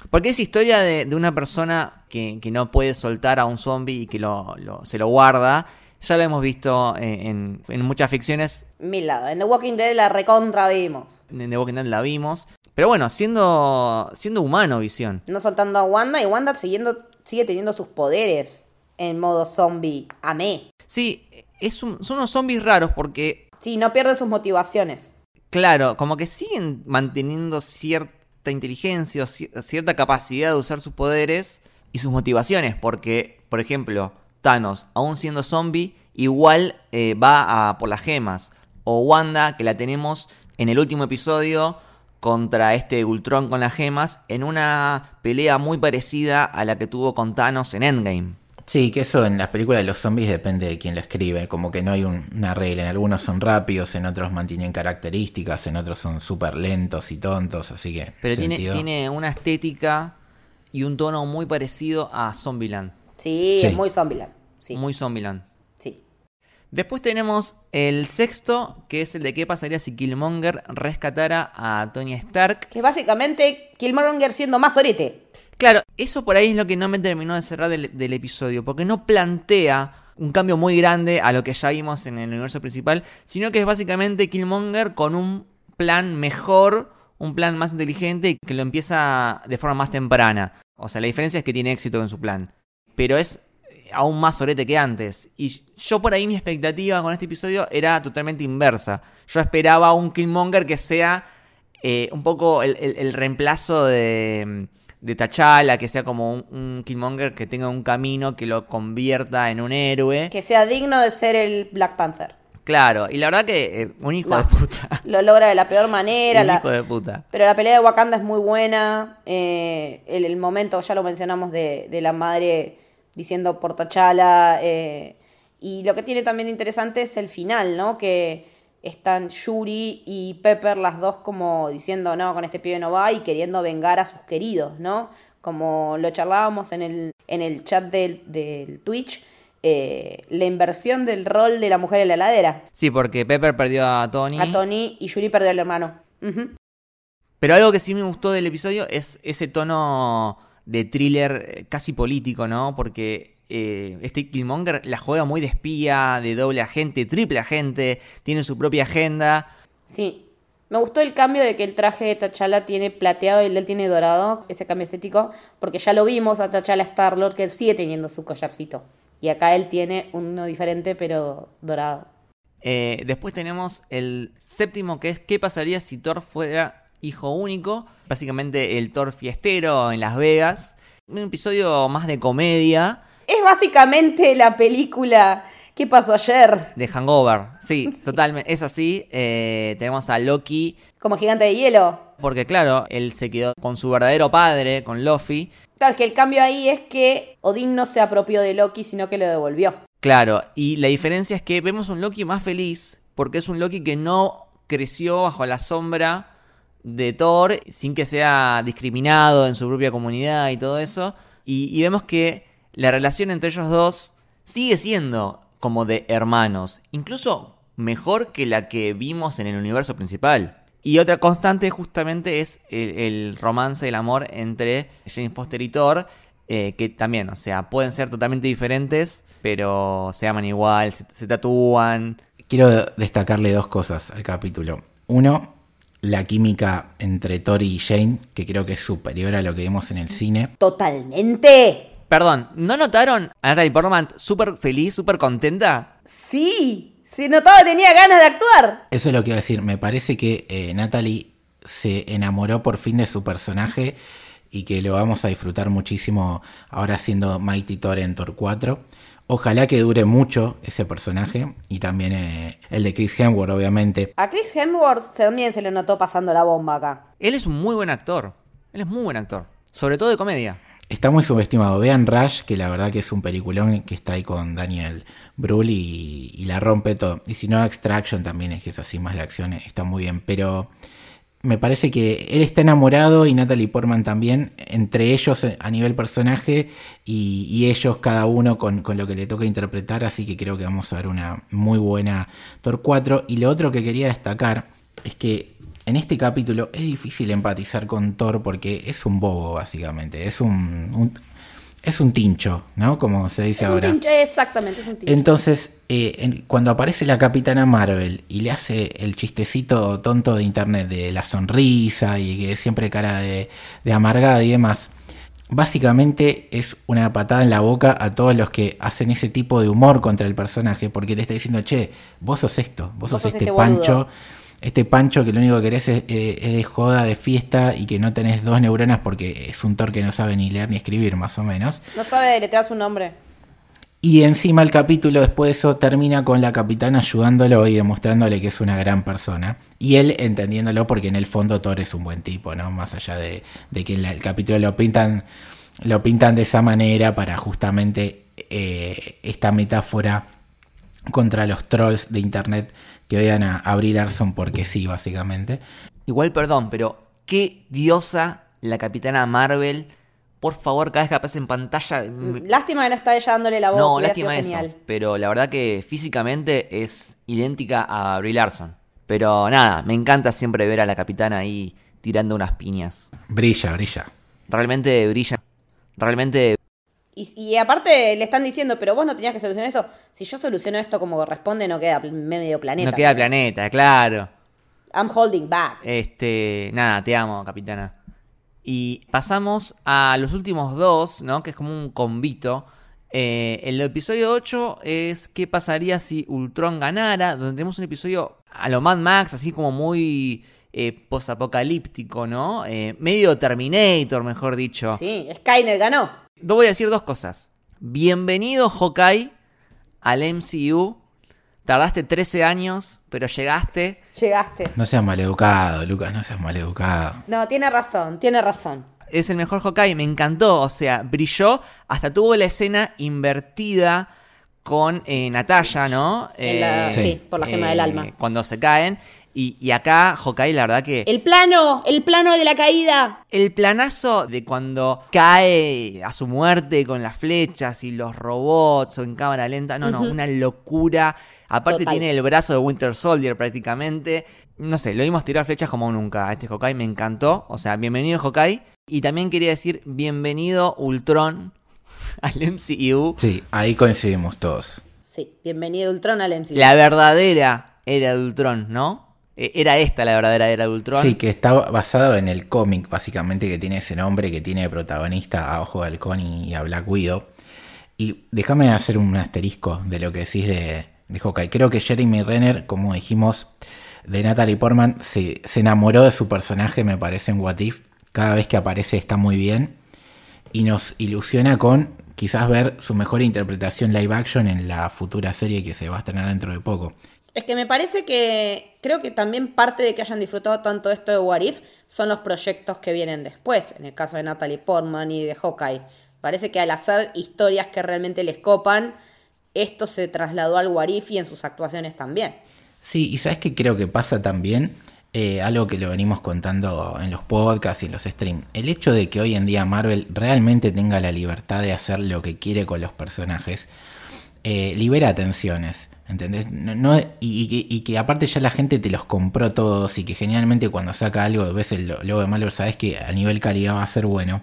Porque es historia de, de una persona que, que no puede soltar a un zombie y que lo, lo- se lo guarda. Ya lo hemos visto en, en- en muchas ficciones. Mil lados. En The Walking Dead la recontra vimos. En The Walking Dead la vimos. Pero bueno, siendo, siendo humano Visión. No soltando a Wanda y Wanda siguiendo, sigue teniendo sus poderes en modo zombie. Amé. Sí, es un- son unos zombies raros porque Sí, no pierde sus motivaciones. Claro, como que siguen manteniendo cierta inteligencia cierta capacidad de usar sus poderes y sus motivaciones, porque, por ejemplo, Thanos, aún siendo zombie, igual eh, va a por las gemas. O Wanda, que la tenemos en el último episodio contra este Ultron con las gemas, en una pelea muy parecida a la que tuvo con Thanos en Endgame. Sí, que eso en las películas de los zombies depende de quién lo escribe, como que no hay un- una regla, en algunos son rápidos, en otros mantienen características, en otros son súper lentos y tontos, así que... Pero tiene, una estética y un tono muy parecido a Zombieland. Sí, Sí. es muy Zombieland. Sí, Muy Zombieland. Después tenemos el sexto, que es el de qué pasaría si Killmonger rescatara a Tony Stark. Que básicamente Killmonger siendo más orete. Claro, eso por ahí es lo que no me terminó de cerrar del, del episodio, porque no plantea un cambio muy grande a lo que ya vimos en el universo principal, sino que es básicamente Killmonger con un plan mejor, un plan más inteligente y que lo empieza de forma más temprana. O sea, la diferencia es que tiene éxito en su plan, pero es aún más sorete que antes. Y yo por ahí mi expectativa con este episodio era totalmente inversa. Yo esperaba un Killmonger que sea eh, un poco el, el- el reemplazo de, de T'Challa, que sea como un, un Killmonger que tenga un camino que lo convierta en un héroe. Que sea digno de ser el Black Panther. Claro, y la verdad que eh, un hijo No. de puta. Lo logra de la peor manera. un la- hijo de puta. Pero la pelea de Wakanda es muy buena. eh, el, el momento, ya lo mencionamos, de, de la madre diciendo por T'Challa. eh, y lo que tiene también de interesante es el final, ¿no? Que están Yuri y Pepper, las dos como diciendo, no, con este pibe no va y queriendo vengar a sus queridos, ¿no? Como lo charlábamos en el, en el chat del, del Twitch, eh, la inversión del rol de la mujer en la heladera. Sí, porque Pepper perdió a Tony. A Tony y Yuri perdió al hermano. Pero algo que sí me gustó del episodio es ese tono de thriller eh, casi político, ¿no? Porque eh, este Killmonger la juega muy de espía, de doble agente, triple agente, tiene su propia agenda. Sí. Me gustó el cambio de que el traje de T'Challa tiene plateado y el de él tiene dorado, ese cambio estético, porque ya lo vimos a T'Challa Star-Lord que él sigue teniendo su collarcito. Y acá él tiene uno diferente pero dorado. Eh, después tenemos el séptimo que es ¿qué pasaría si Thor fuera hijo único? Básicamente el Thor fiestero en Las Vegas. Un episodio más de comedia, Es básicamente la película ¿Qué pasó ayer? de Hangover. Sí, totalmente. Es así. Eh, tenemos a Loki Como gigante de hielo. Porque claro, él se quedó con su verdadero padre, con Luffy. Claro, es que el cambio ahí es que Odín no se apropió de Loki, sino que lo devolvió. Claro, y la diferencia es que vemos un Loki más feliz, porque es un Loki que no creció bajo la sombra de Thor, sin que sea discriminado en su propia comunidad y todo eso. Y, vemos que la relación entre ellos dos sigue siendo como de hermanos, incluso mejor que la que vimos en el universo principal. Y otra constante justamente es el, el romance, el amor entre Jane Foster y Thor, eh, que también, o sea, pueden ser totalmente diferentes, pero se aman igual, se, se tatúan. Quiero destacarle dos cosas al capítulo. Uno, la química entre Thor y Jane, que creo que es superior a lo que vimos en el cine. Totalmente. Perdón, ¿no notaron a Natalie Portman súper feliz, súper contenta? Sí, se notaba que tenía ganas de actuar. Eso es lo que iba a decir. Me parece que eh, Natalie se enamoró por fin de su personaje y que lo vamos a disfrutar muchísimo ahora siendo Mighty Thor en Thor 4. Ojalá que dure mucho ese personaje y también eh, el de Chris Hemsworth, obviamente. A Chris Hemsworth también se le notó pasando la bomba acá. Él es un muy buen actor. Él es muy buen actor. Sobre todo de comedia. Está muy subestimado. Vean Rush, que la verdad que es un peliculón que está ahí con Daniel Brühl y, y la rompe todo. Y si no, Extraction también es que es así más de acción, está muy bien. Pero me parece que él está enamorado y Natalie Portman también, entre ellos a nivel personaje y, ellos cada uno con, con, lo que le toca interpretar, así que creo que vamos a ver una muy buena Thor 4. Y lo otro que quería destacar es que en este capítulo es difícil empatizar con Thor porque es un bobo básicamente, es un es un tincho, ¿no? Como se dice es ahora. Un tincho, exactamente, es un tincho. Entonces, eh, en, cuando aparece la Capitana Marvel y le hace el chistecito tonto de internet de la sonrisa y que siempre cara de, de amargada y demás, básicamente es una patada en la boca a todos los que hacen ese tipo de humor contra el personaje, porque le está diciendo, che, vos sos esto, vos, sos, sos este, este pancho. boludo. Este pancho que lo único que querés es, eh, es de joda, de fiesta y que no tenés dos neuronas porque es un Thor que no sabe ni leer ni escribir, más o menos. No sabe deletrear su nombre. Y encima el capítulo después de eso termina con la capitana ayudándolo y demostrándole que es una gran persona. Y él entendiéndolo porque en el fondo Thor es un buen tipo, ¿no? Más allá de, de que el capítulo lo pintan, lo pintan de esa manera para justamente eh, esta metáfora contra los trolls de internet que odian a, a Brie Larson porque sí, básicamente. Igual, perdón, pero qué diosa la capitana Marvel. Por favor, cada vez que aparece en pantalla. me- Lástima que no está ella dándole la voz. No, lástima eso. genial. Pero la verdad que físicamente es idéntica a Brie Larson. Pero nada, me encanta siempre ver a la capitana ahí tirando unas piñas. Brilla, brilla. Realmente brilla. Realmente Y, y aparte le están diciendo, pero vos no tenías que solucionar esto. Si yo soluciono esto como corresponde, no queda medio planeta. no queda planeta, claro. I'm holding back. Este, nada, te amo, capitana. Y pasamos a los últimos dos, ¿no? Que es como un convito. Eh, el episodio 8 es qué pasaría si Ultron ganara, donde tenemos un episodio a lo Mad Max, así como muy eh, posapocalíptico, ¿no? Eh, medio Terminator, mejor dicho. Sí, Skynet ganó. Voy a decir dos cosas. Bienvenido, Hawkeye, al MCU. Tardaste 13 años, pero llegaste. Llegaste. No seas maleducado, Lucas, no seas maleducado. No, tiene razón, tiene razón. es el mejor Hawkeye, me encantó, o sea, brilló, hasta tuvo la escena invertida con eh, Natalia, ¿no? La- Eh, sí, por la gema del alma. Cuando se caen. Y, y acá Hawkeye, la verdad que... El plano, el plano de la caída. El planazo de cuando cae a su muerte con las flechas y los robots o en cámara lenta, no, no, una locura. Aparte Total. tiene el brazo de Winter Soldier prácticamente. No sé, lo vimos tirar flechas como nunca a este Hawkeye, me encantó. O sea, bienvenido Hawkeye. Y también quería decir, bienvenido Ultron al MCU. Sí, ahí coincidimos todos. Sí, bienvenido Ultron al MCU. La verdadera era de Ultron, ¿no? Eh, Era esta la verdadera era de Ultron. Sí, que está basado en el cómic, básicamente, que tiene ese nombre, que tiene protagonista a Ojo de Halcón y a Black Widow. Y déjame hacer un asterisco de lo que decís de, de Hawkeye. Creo que Jeremy Renner, como dijimos, de Natalie Portman, se, se enamoró de su personaje, me parece, en What If. Cada vez que aparece está muy bien. Y nos ilusiona con quizás ver su mejor interpretación live action en la futura serie que se va a estrenar dentro de poco. Es que me parece que creo que también parte de que hayan disfrutado tanto esto de What If son los proyectos que vienen después, en el caso de Natalie Portman y de Hawkeye. Parece que al hacer historias que realmente les copan, esto se trasladó al What If y en sus actuaciones también. Sí, y sabes que creo que pasa también Eh, algo que lo venimos contando en los podcasts y en los streams. El hecho de que hoy en día Marvel realmente tenga la libertad de hacer lo que quiere con los personajes, eh, libera tensiones. ¿Entendés? No, y, que- aparte ya la gente te los compró todos y que generalmente cuando saca algo, ves el lo- logo de Marvel, sabes que a nivel calidad va a ser bueno.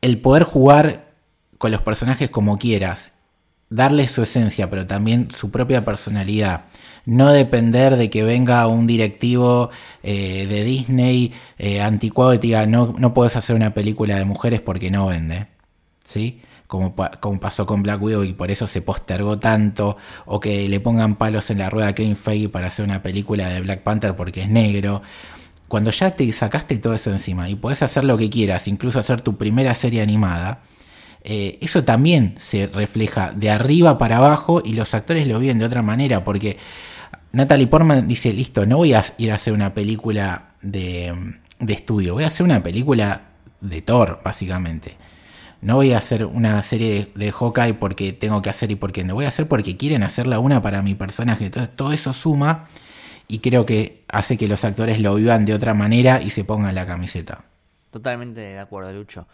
El poder jugar con los personajes como quieras, darle su esencia, pero también su propia personalidad. No depender de que venga un directivo eh, de Disney eh, anticuado y te diga, no, no puedes hacer una película de mujeres porque no vende. ¿Sí? Como, pa- como pasó con Black Widow y por eso se postergó tanto, o que le pongan palos en la rueda a Kevin Feige para hacer una película de Black Panther porque es negro. Cuando ya te sacaste todo eso encima y podés hacer lo que quieras, incluso hacer tu primera serie animada, eh, eso también se refleja de arriba para abajo y los actores lo viven de otra manera, porque Natalie Portman dice, listo, no voy a ir a hacer una película de, de estudio, voy a hacer una película de Thor, básicamente. No voy a hacer una serie de, de Hawkeye porque tengo que hacer y porque no. Voy a hacer porque quieren hacerla una para mi personaje. Entonces todo eso suma y creo que hace que los actores lo vivan de otra manera y se pongan la camiseta. Totalmente de acuerdo, Lucho.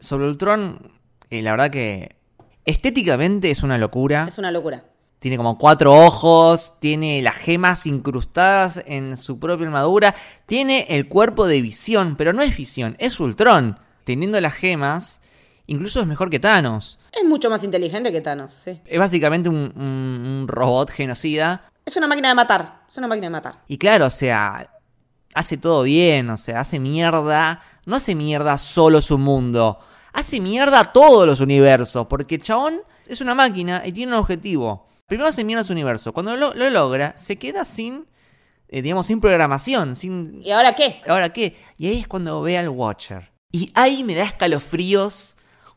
Sobre Ultron, eh, la verdad que estéticamente es una locura. Es una locura. Tiene como cuatro ojos, tiene las gemas incrustadas en su propia armadura, tiene el cuerpo de visión, pero no es visión, es Ultron. Teniendo las gemas, incluso es mejor que Thanos. Es mucho más inteligente que Thanos, sí. Es básicamente un, un- un robot genocida. Es una máquina de matar. Es una máquina de matar. Y claro, o sea, hace todo bien, o sea, hace mierda. No hace mierda solo su mundo, hace mierda todos los universos, porque chabón es una máquina y tiene un objetivo. Primero hace mierda su universo, cuando lo, lo logra, se queda sin, eh, digamos, sin programación, sin... ¿Y ahora qué? ¿Ahora qué? Y ahí es cuando ve al Watcher. Y ahí me da escalofríos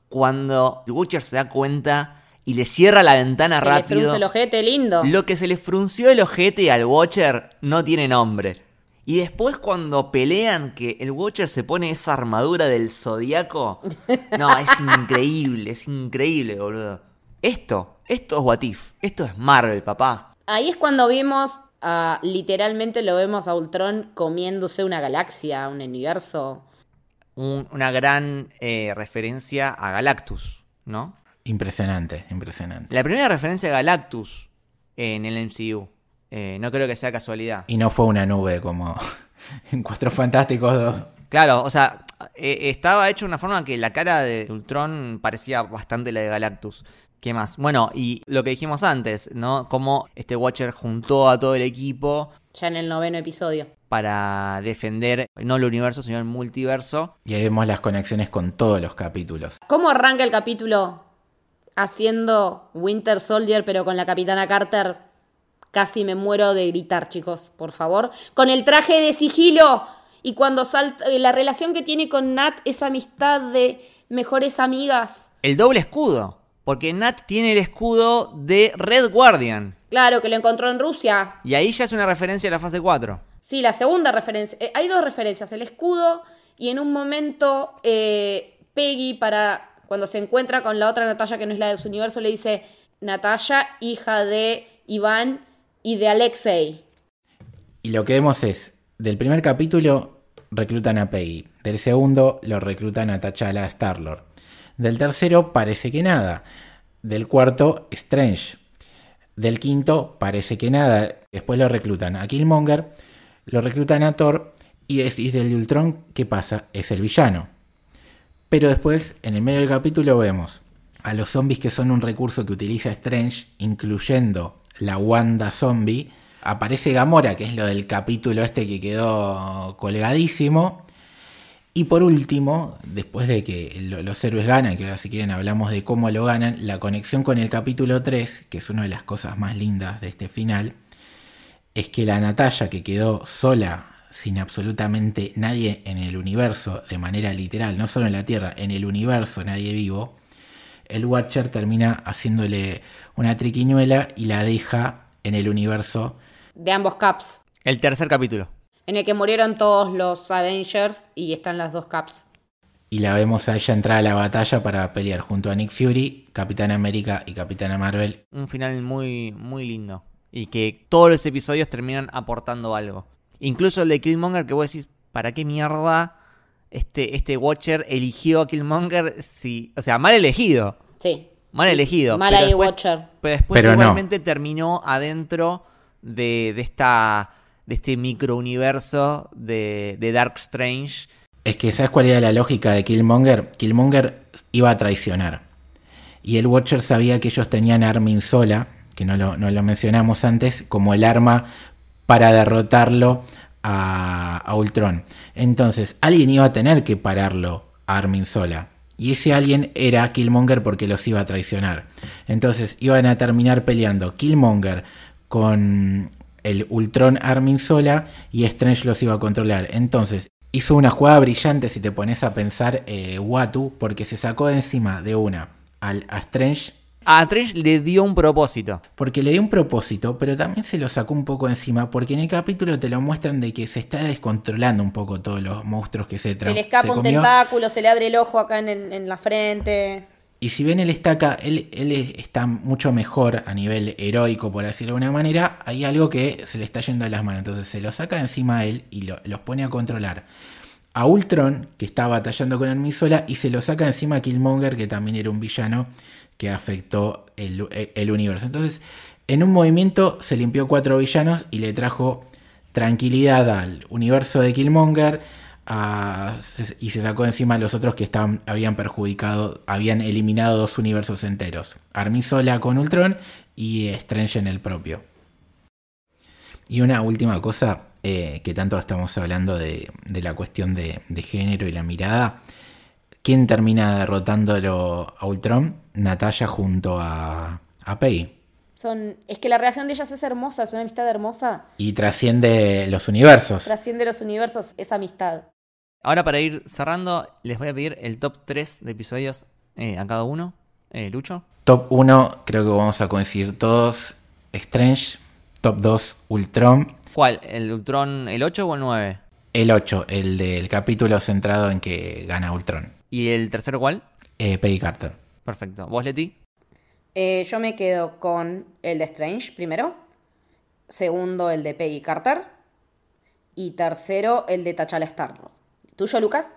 cuando el Watcher se da cuenta y le cierra la ventana Se le rápido. frunce el ojete, lindo. Lo que se le frunció el ojete al Watcher no tiene nombre. Y después cuando pelean que el Watcher se pone esa armadura del zodiaco. No, es increíble, es increíble, boludo. Esto, esto es What If. Esto es Marvel, papá. Ahí es cuando vimos, literalmente lo vemos a Ultron comiéndose una galaxia, un universo. Un- una gran eh, referencia a Galactus, ¿no? Impresionante, impresionante. La primera referencia a Galactus en el MCU. Eh, no creo que sea casualidad. Y no fue una nube como en Cuatro Fantásticos 2. Claro, o sea, eh, estaba hecho de una forma que la cara de Ultron parecía bastante la de Galactus. ¿Qué más? Bueno, y lo que dijimos antes, ¿no? Cómo este Watcher juntó a todo el equipo Ya en el noveno episodio. Para defender no el universo, sino el multiverso. Y ahí vemos las conexiones con todos los capítulos. ¿Cómo arranca el capítulo haciendo Winter Soldier, pero con la Capitana Carter? Casi me muero de gritar, chicos, por favor. Con el traje de sigilo. Y cuando salta. eh, La relación que tiene con Nat, esa amistad de mejores amigas. El doble escudo, porque Nat tiene el escudo de Red Guardian. Claro, que lo encontró en Rusia. Y ahí ya es una referencia a la fase 4. Sí, la segunda referencia. eh, hay dos referencias, el escudo y en un momento eh, Peggy para cuando se encuentra con la otra Natalia que no es la de su universo le dice Natalia, hija de Iván y de Alexei. Y lo que vemos es, del primer capítulo reclutan a Peggy, del segundo lo reclutan a T'Challa Star-Lord, del tercero parece que nada, del cuarto Strange, del quinto parece que nada, después lo reclutan a Killmonger, lo reclutan a Thor y es- del Ultron, ¿qué pasa? Es el villano. Pero después, en el medio del capítulo, vemos a los zombies que son un recurso que utiliza Strange, incluyendo la Wanda zombie. Aparece Gamora, que es lo del capítulo este que quedó colgadísimo. Y por último, después de que lo- los héroes ganan, que ahora si quieren hablamos de cómo lo ganan, la conexión con el capítulo 3, que es una de las cosas más lindas de este final, es que la Natalia que quedó sola, sin absolutamente nadie en el universo, de manera literal, no solo en la Tierra, en el universo, nadie vivo, el Watcher termina haciéndole una triquiñuela y la deja en el universo. De ambos caps. El tercer capítulo. En el que murieron todos los Avengers y están las dos caps. Y la vemos a ella entrar a la batalla para pelear junto a Nick Fury, Capitán América y Capitana Marvel. Un final muy, muy lindo. Y que todos los episodios terminan aportando algo. Incluso el de Killmonger, que vos decís, ¿para qué mierda este, este Watcher eligió a Killmonger? Si, o sea, mal elegido. Sí. Mal elegido. Mal ahí, después- Watcher. Pero después Pero no. igualmente terminó adentro de, de esta de este microuniverso de, de Dark Strange. Es que, ¿sabes cuál era la lógica de Killmonger? Killmonger iba a traicionar. Y el Watcher sabía que ellos tenían Armin Sola, que no lo, no lo mencionamos antes, como el arma para derrotarlo a, a Ultron. Entonces, alguien iba a tener que pararlo a Armin Sola. Y ese alguien era Killmonger porque los iba a traicionar. Entonces iban a terminar peleando Killmonger con el Ultron Armin Sola y Strange los iba a controlar. Entonces hizo una jugada brillante si te pones a pensar eh, Watu porque se sacó de encima de una al, a Strange A Strange le dio un propósito. porque le dio un propósito, pero también se lo sacó un poco encima porque en el capítulo te lo muestran de que se está descontrolando un poco todos los monstruos que se Se traen. le escapa un tentáculo, se le abre el ojo acá en, en- en la frente. Y si bien él está acá, él, él está mucho mejor a nivel heroico, por decirlo de alguna manera, hay algo que se le está yendo de las manos. Entonces se lo saca de encima a él y lo- los pone a controlar. A Ultron, que está batallando con Armin Sola, y se lo saca de encima a Killmonger, que también era un villano que afectó el, universo. Entonces, en un movimiento se limpió cuatro villanos y le trajo tranquilidad al universo de Killmonger y se sacó encima a los otros que estaban, habían perjudicado, habían eliminado dos universos enteros. Armin Sola con Ultron y Strange en el propio. Y una última cosa, eh, que tanto estamos hablando de, la cuestión de género y la mirada. ¿Quién termina derrotándolo a Ultron? Natalia junto a, a Peggy. Son, es que la relación de ellas es hermosa, es una amistad hermosa. Y trasciende los universos. Trasciende los universos, esa amistad. Ahora para ir cerrando, les voy a pedir el top 3 de episodios eh, a cada uno. Eh, Lucho. Top 1, creo que vamos a coincidir todos. Strange. Top 2, Ultron. ¿Cuál? ¿El Ultron, el 8 o el 9? El 8, el del capítulo centrado en que gana Ultron. ¿Y el tercero cuál? Eh, Peggy Carter. Perfecto. ¿Vos, Leti? Eh, yo me quedo con el de Strange primero. Segundo, el de Peggy Carter. Y tercero, el de T'Challa Star-Lord. ¿Tuyo, Lucas?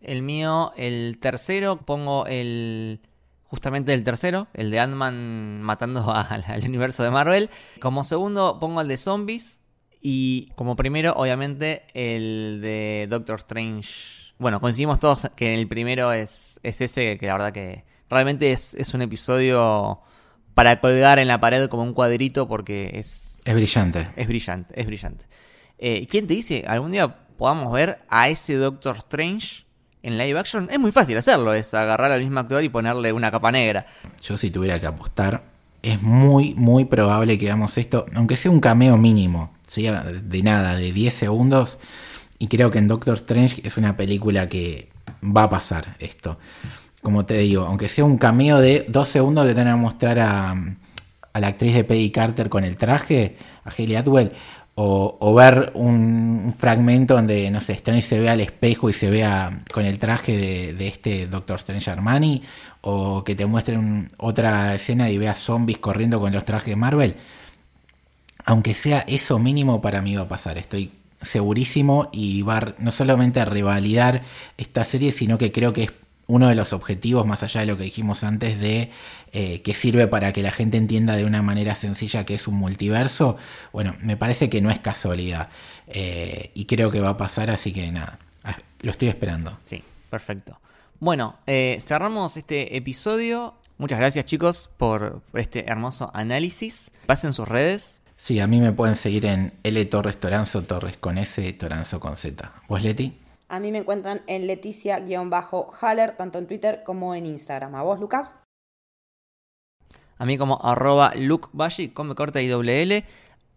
El mío, el tercero, pongo el. Justamente el tercero, el de Ant-Man matando a- al universo de Marvel. Como segundo, pongo el de zombies. Y como primero, obviamente, el de Doctor Strange. Bueno, coincidimos todos que el primero es, es ese, que la verdad que realmente es, es un episodio para colgar en la pared como un cuadrito porque es, Es brillante. es brillante, es brillante. Eh, ¿Quién te dice algún día podamos ver a ese Doctor Strange en live action? Es muy fácil hacerlo, es agarrar al mismo actor y ponerle una capa negra. Yo si tuviera que apostar, es muy, muy probable que hagamos esto, aunque sea un cameo mínimo, ¿sí? de nada, de 10 segundos. Y creo que en Doctor Strange es una película que va a pasar esto. Como te digo, aunque sea un cameo de 2 segundos que te van a mostrar a, la actriz de Peggy Carter con el traje, a Haley Atwell, o, ver un, fragmento donde, no sé, Strange se vea al espejo y se vea con el traje de, de este Doctor Strange Armani, o que te muestren otra escena y veas zombies corriendo con los trajes de Marvel. Aunque sea eso mínimo, para mí va a pasar. Estoy segurísimo y va no solamente a revalidar esta serie, sino que creo que es uno de los objetivos, más allá de lo que dijimos antes, de eh, que sirve para que la gente entienda de una manera sencilla que es un multiverso. Bueno, me parece que no es casualidad. Eh, y creo que va a pasar, así que nada, ah, lo estoy esperando. Sí, perfecto. Bueno, eh, cerramos este episodio. Muchas gracias chicos por, por este hermoso análisis. Pasen sus redes. Sí, a mí me pueden seguir en L Torres Toranzo, Torres con S, Toranzo con Z. ¿Vos, Leti? A mí me encuentran en Leticia-Haller, tanto en Twitter como en Instagram. ¿A vos, Lucas? A mí como arroba Luke Bashi, con me corta y doble L.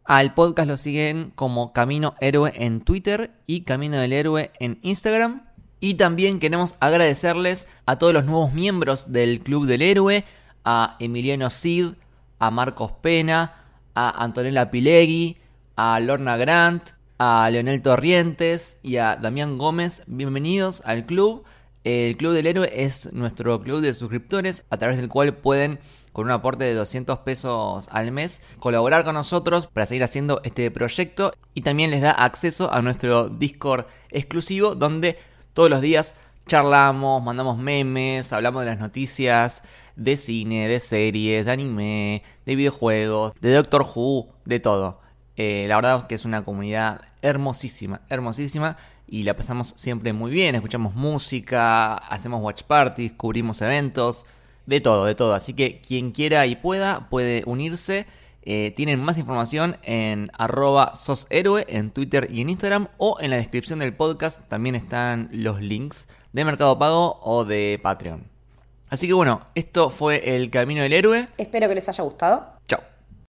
Al podcast lo siguen como Camino Héroe en Twitter y Camino del Héroe en Instagram. Y también queremos agradecerles a todos los nuevos miembros del Club del Héroe, a Emiliano Cid, a Marcos Pena, a Antonella Pilegui, a Lorna Grant, a Leonel Torrientes y a Damián Gómez. Bienvenidos al club. El Club del Héroe es nuestro club de suscriptores a través del cual pueden con un aporte de 200 pesos al mes colaborar con nosotros para seguir haciendo este proyecto y también les da acceso a nuestro Discord exclusivo donde todos los días charlamos, mandamos memes, hablamos de las noticias de cine, de series, de anime, de videojuegos, de Doctor Who, de todo. Eh, la verdad es que es una comunidad hermosísima, hermosísima y la pasamos siempre muy bien. Escuchamos música, hacemos watch parties, cubrimos eventos de todo, de todo. Así que quien quiera y pueda puede unirse. Eh, tienen más información en arroba soshéroe en Twitter y en Instagram o en la descripción del podcast también están los links de Mercado Pago o de Patreon. Así que bueno, esto fue el Camino del Héroe. Espero que les haya gustado.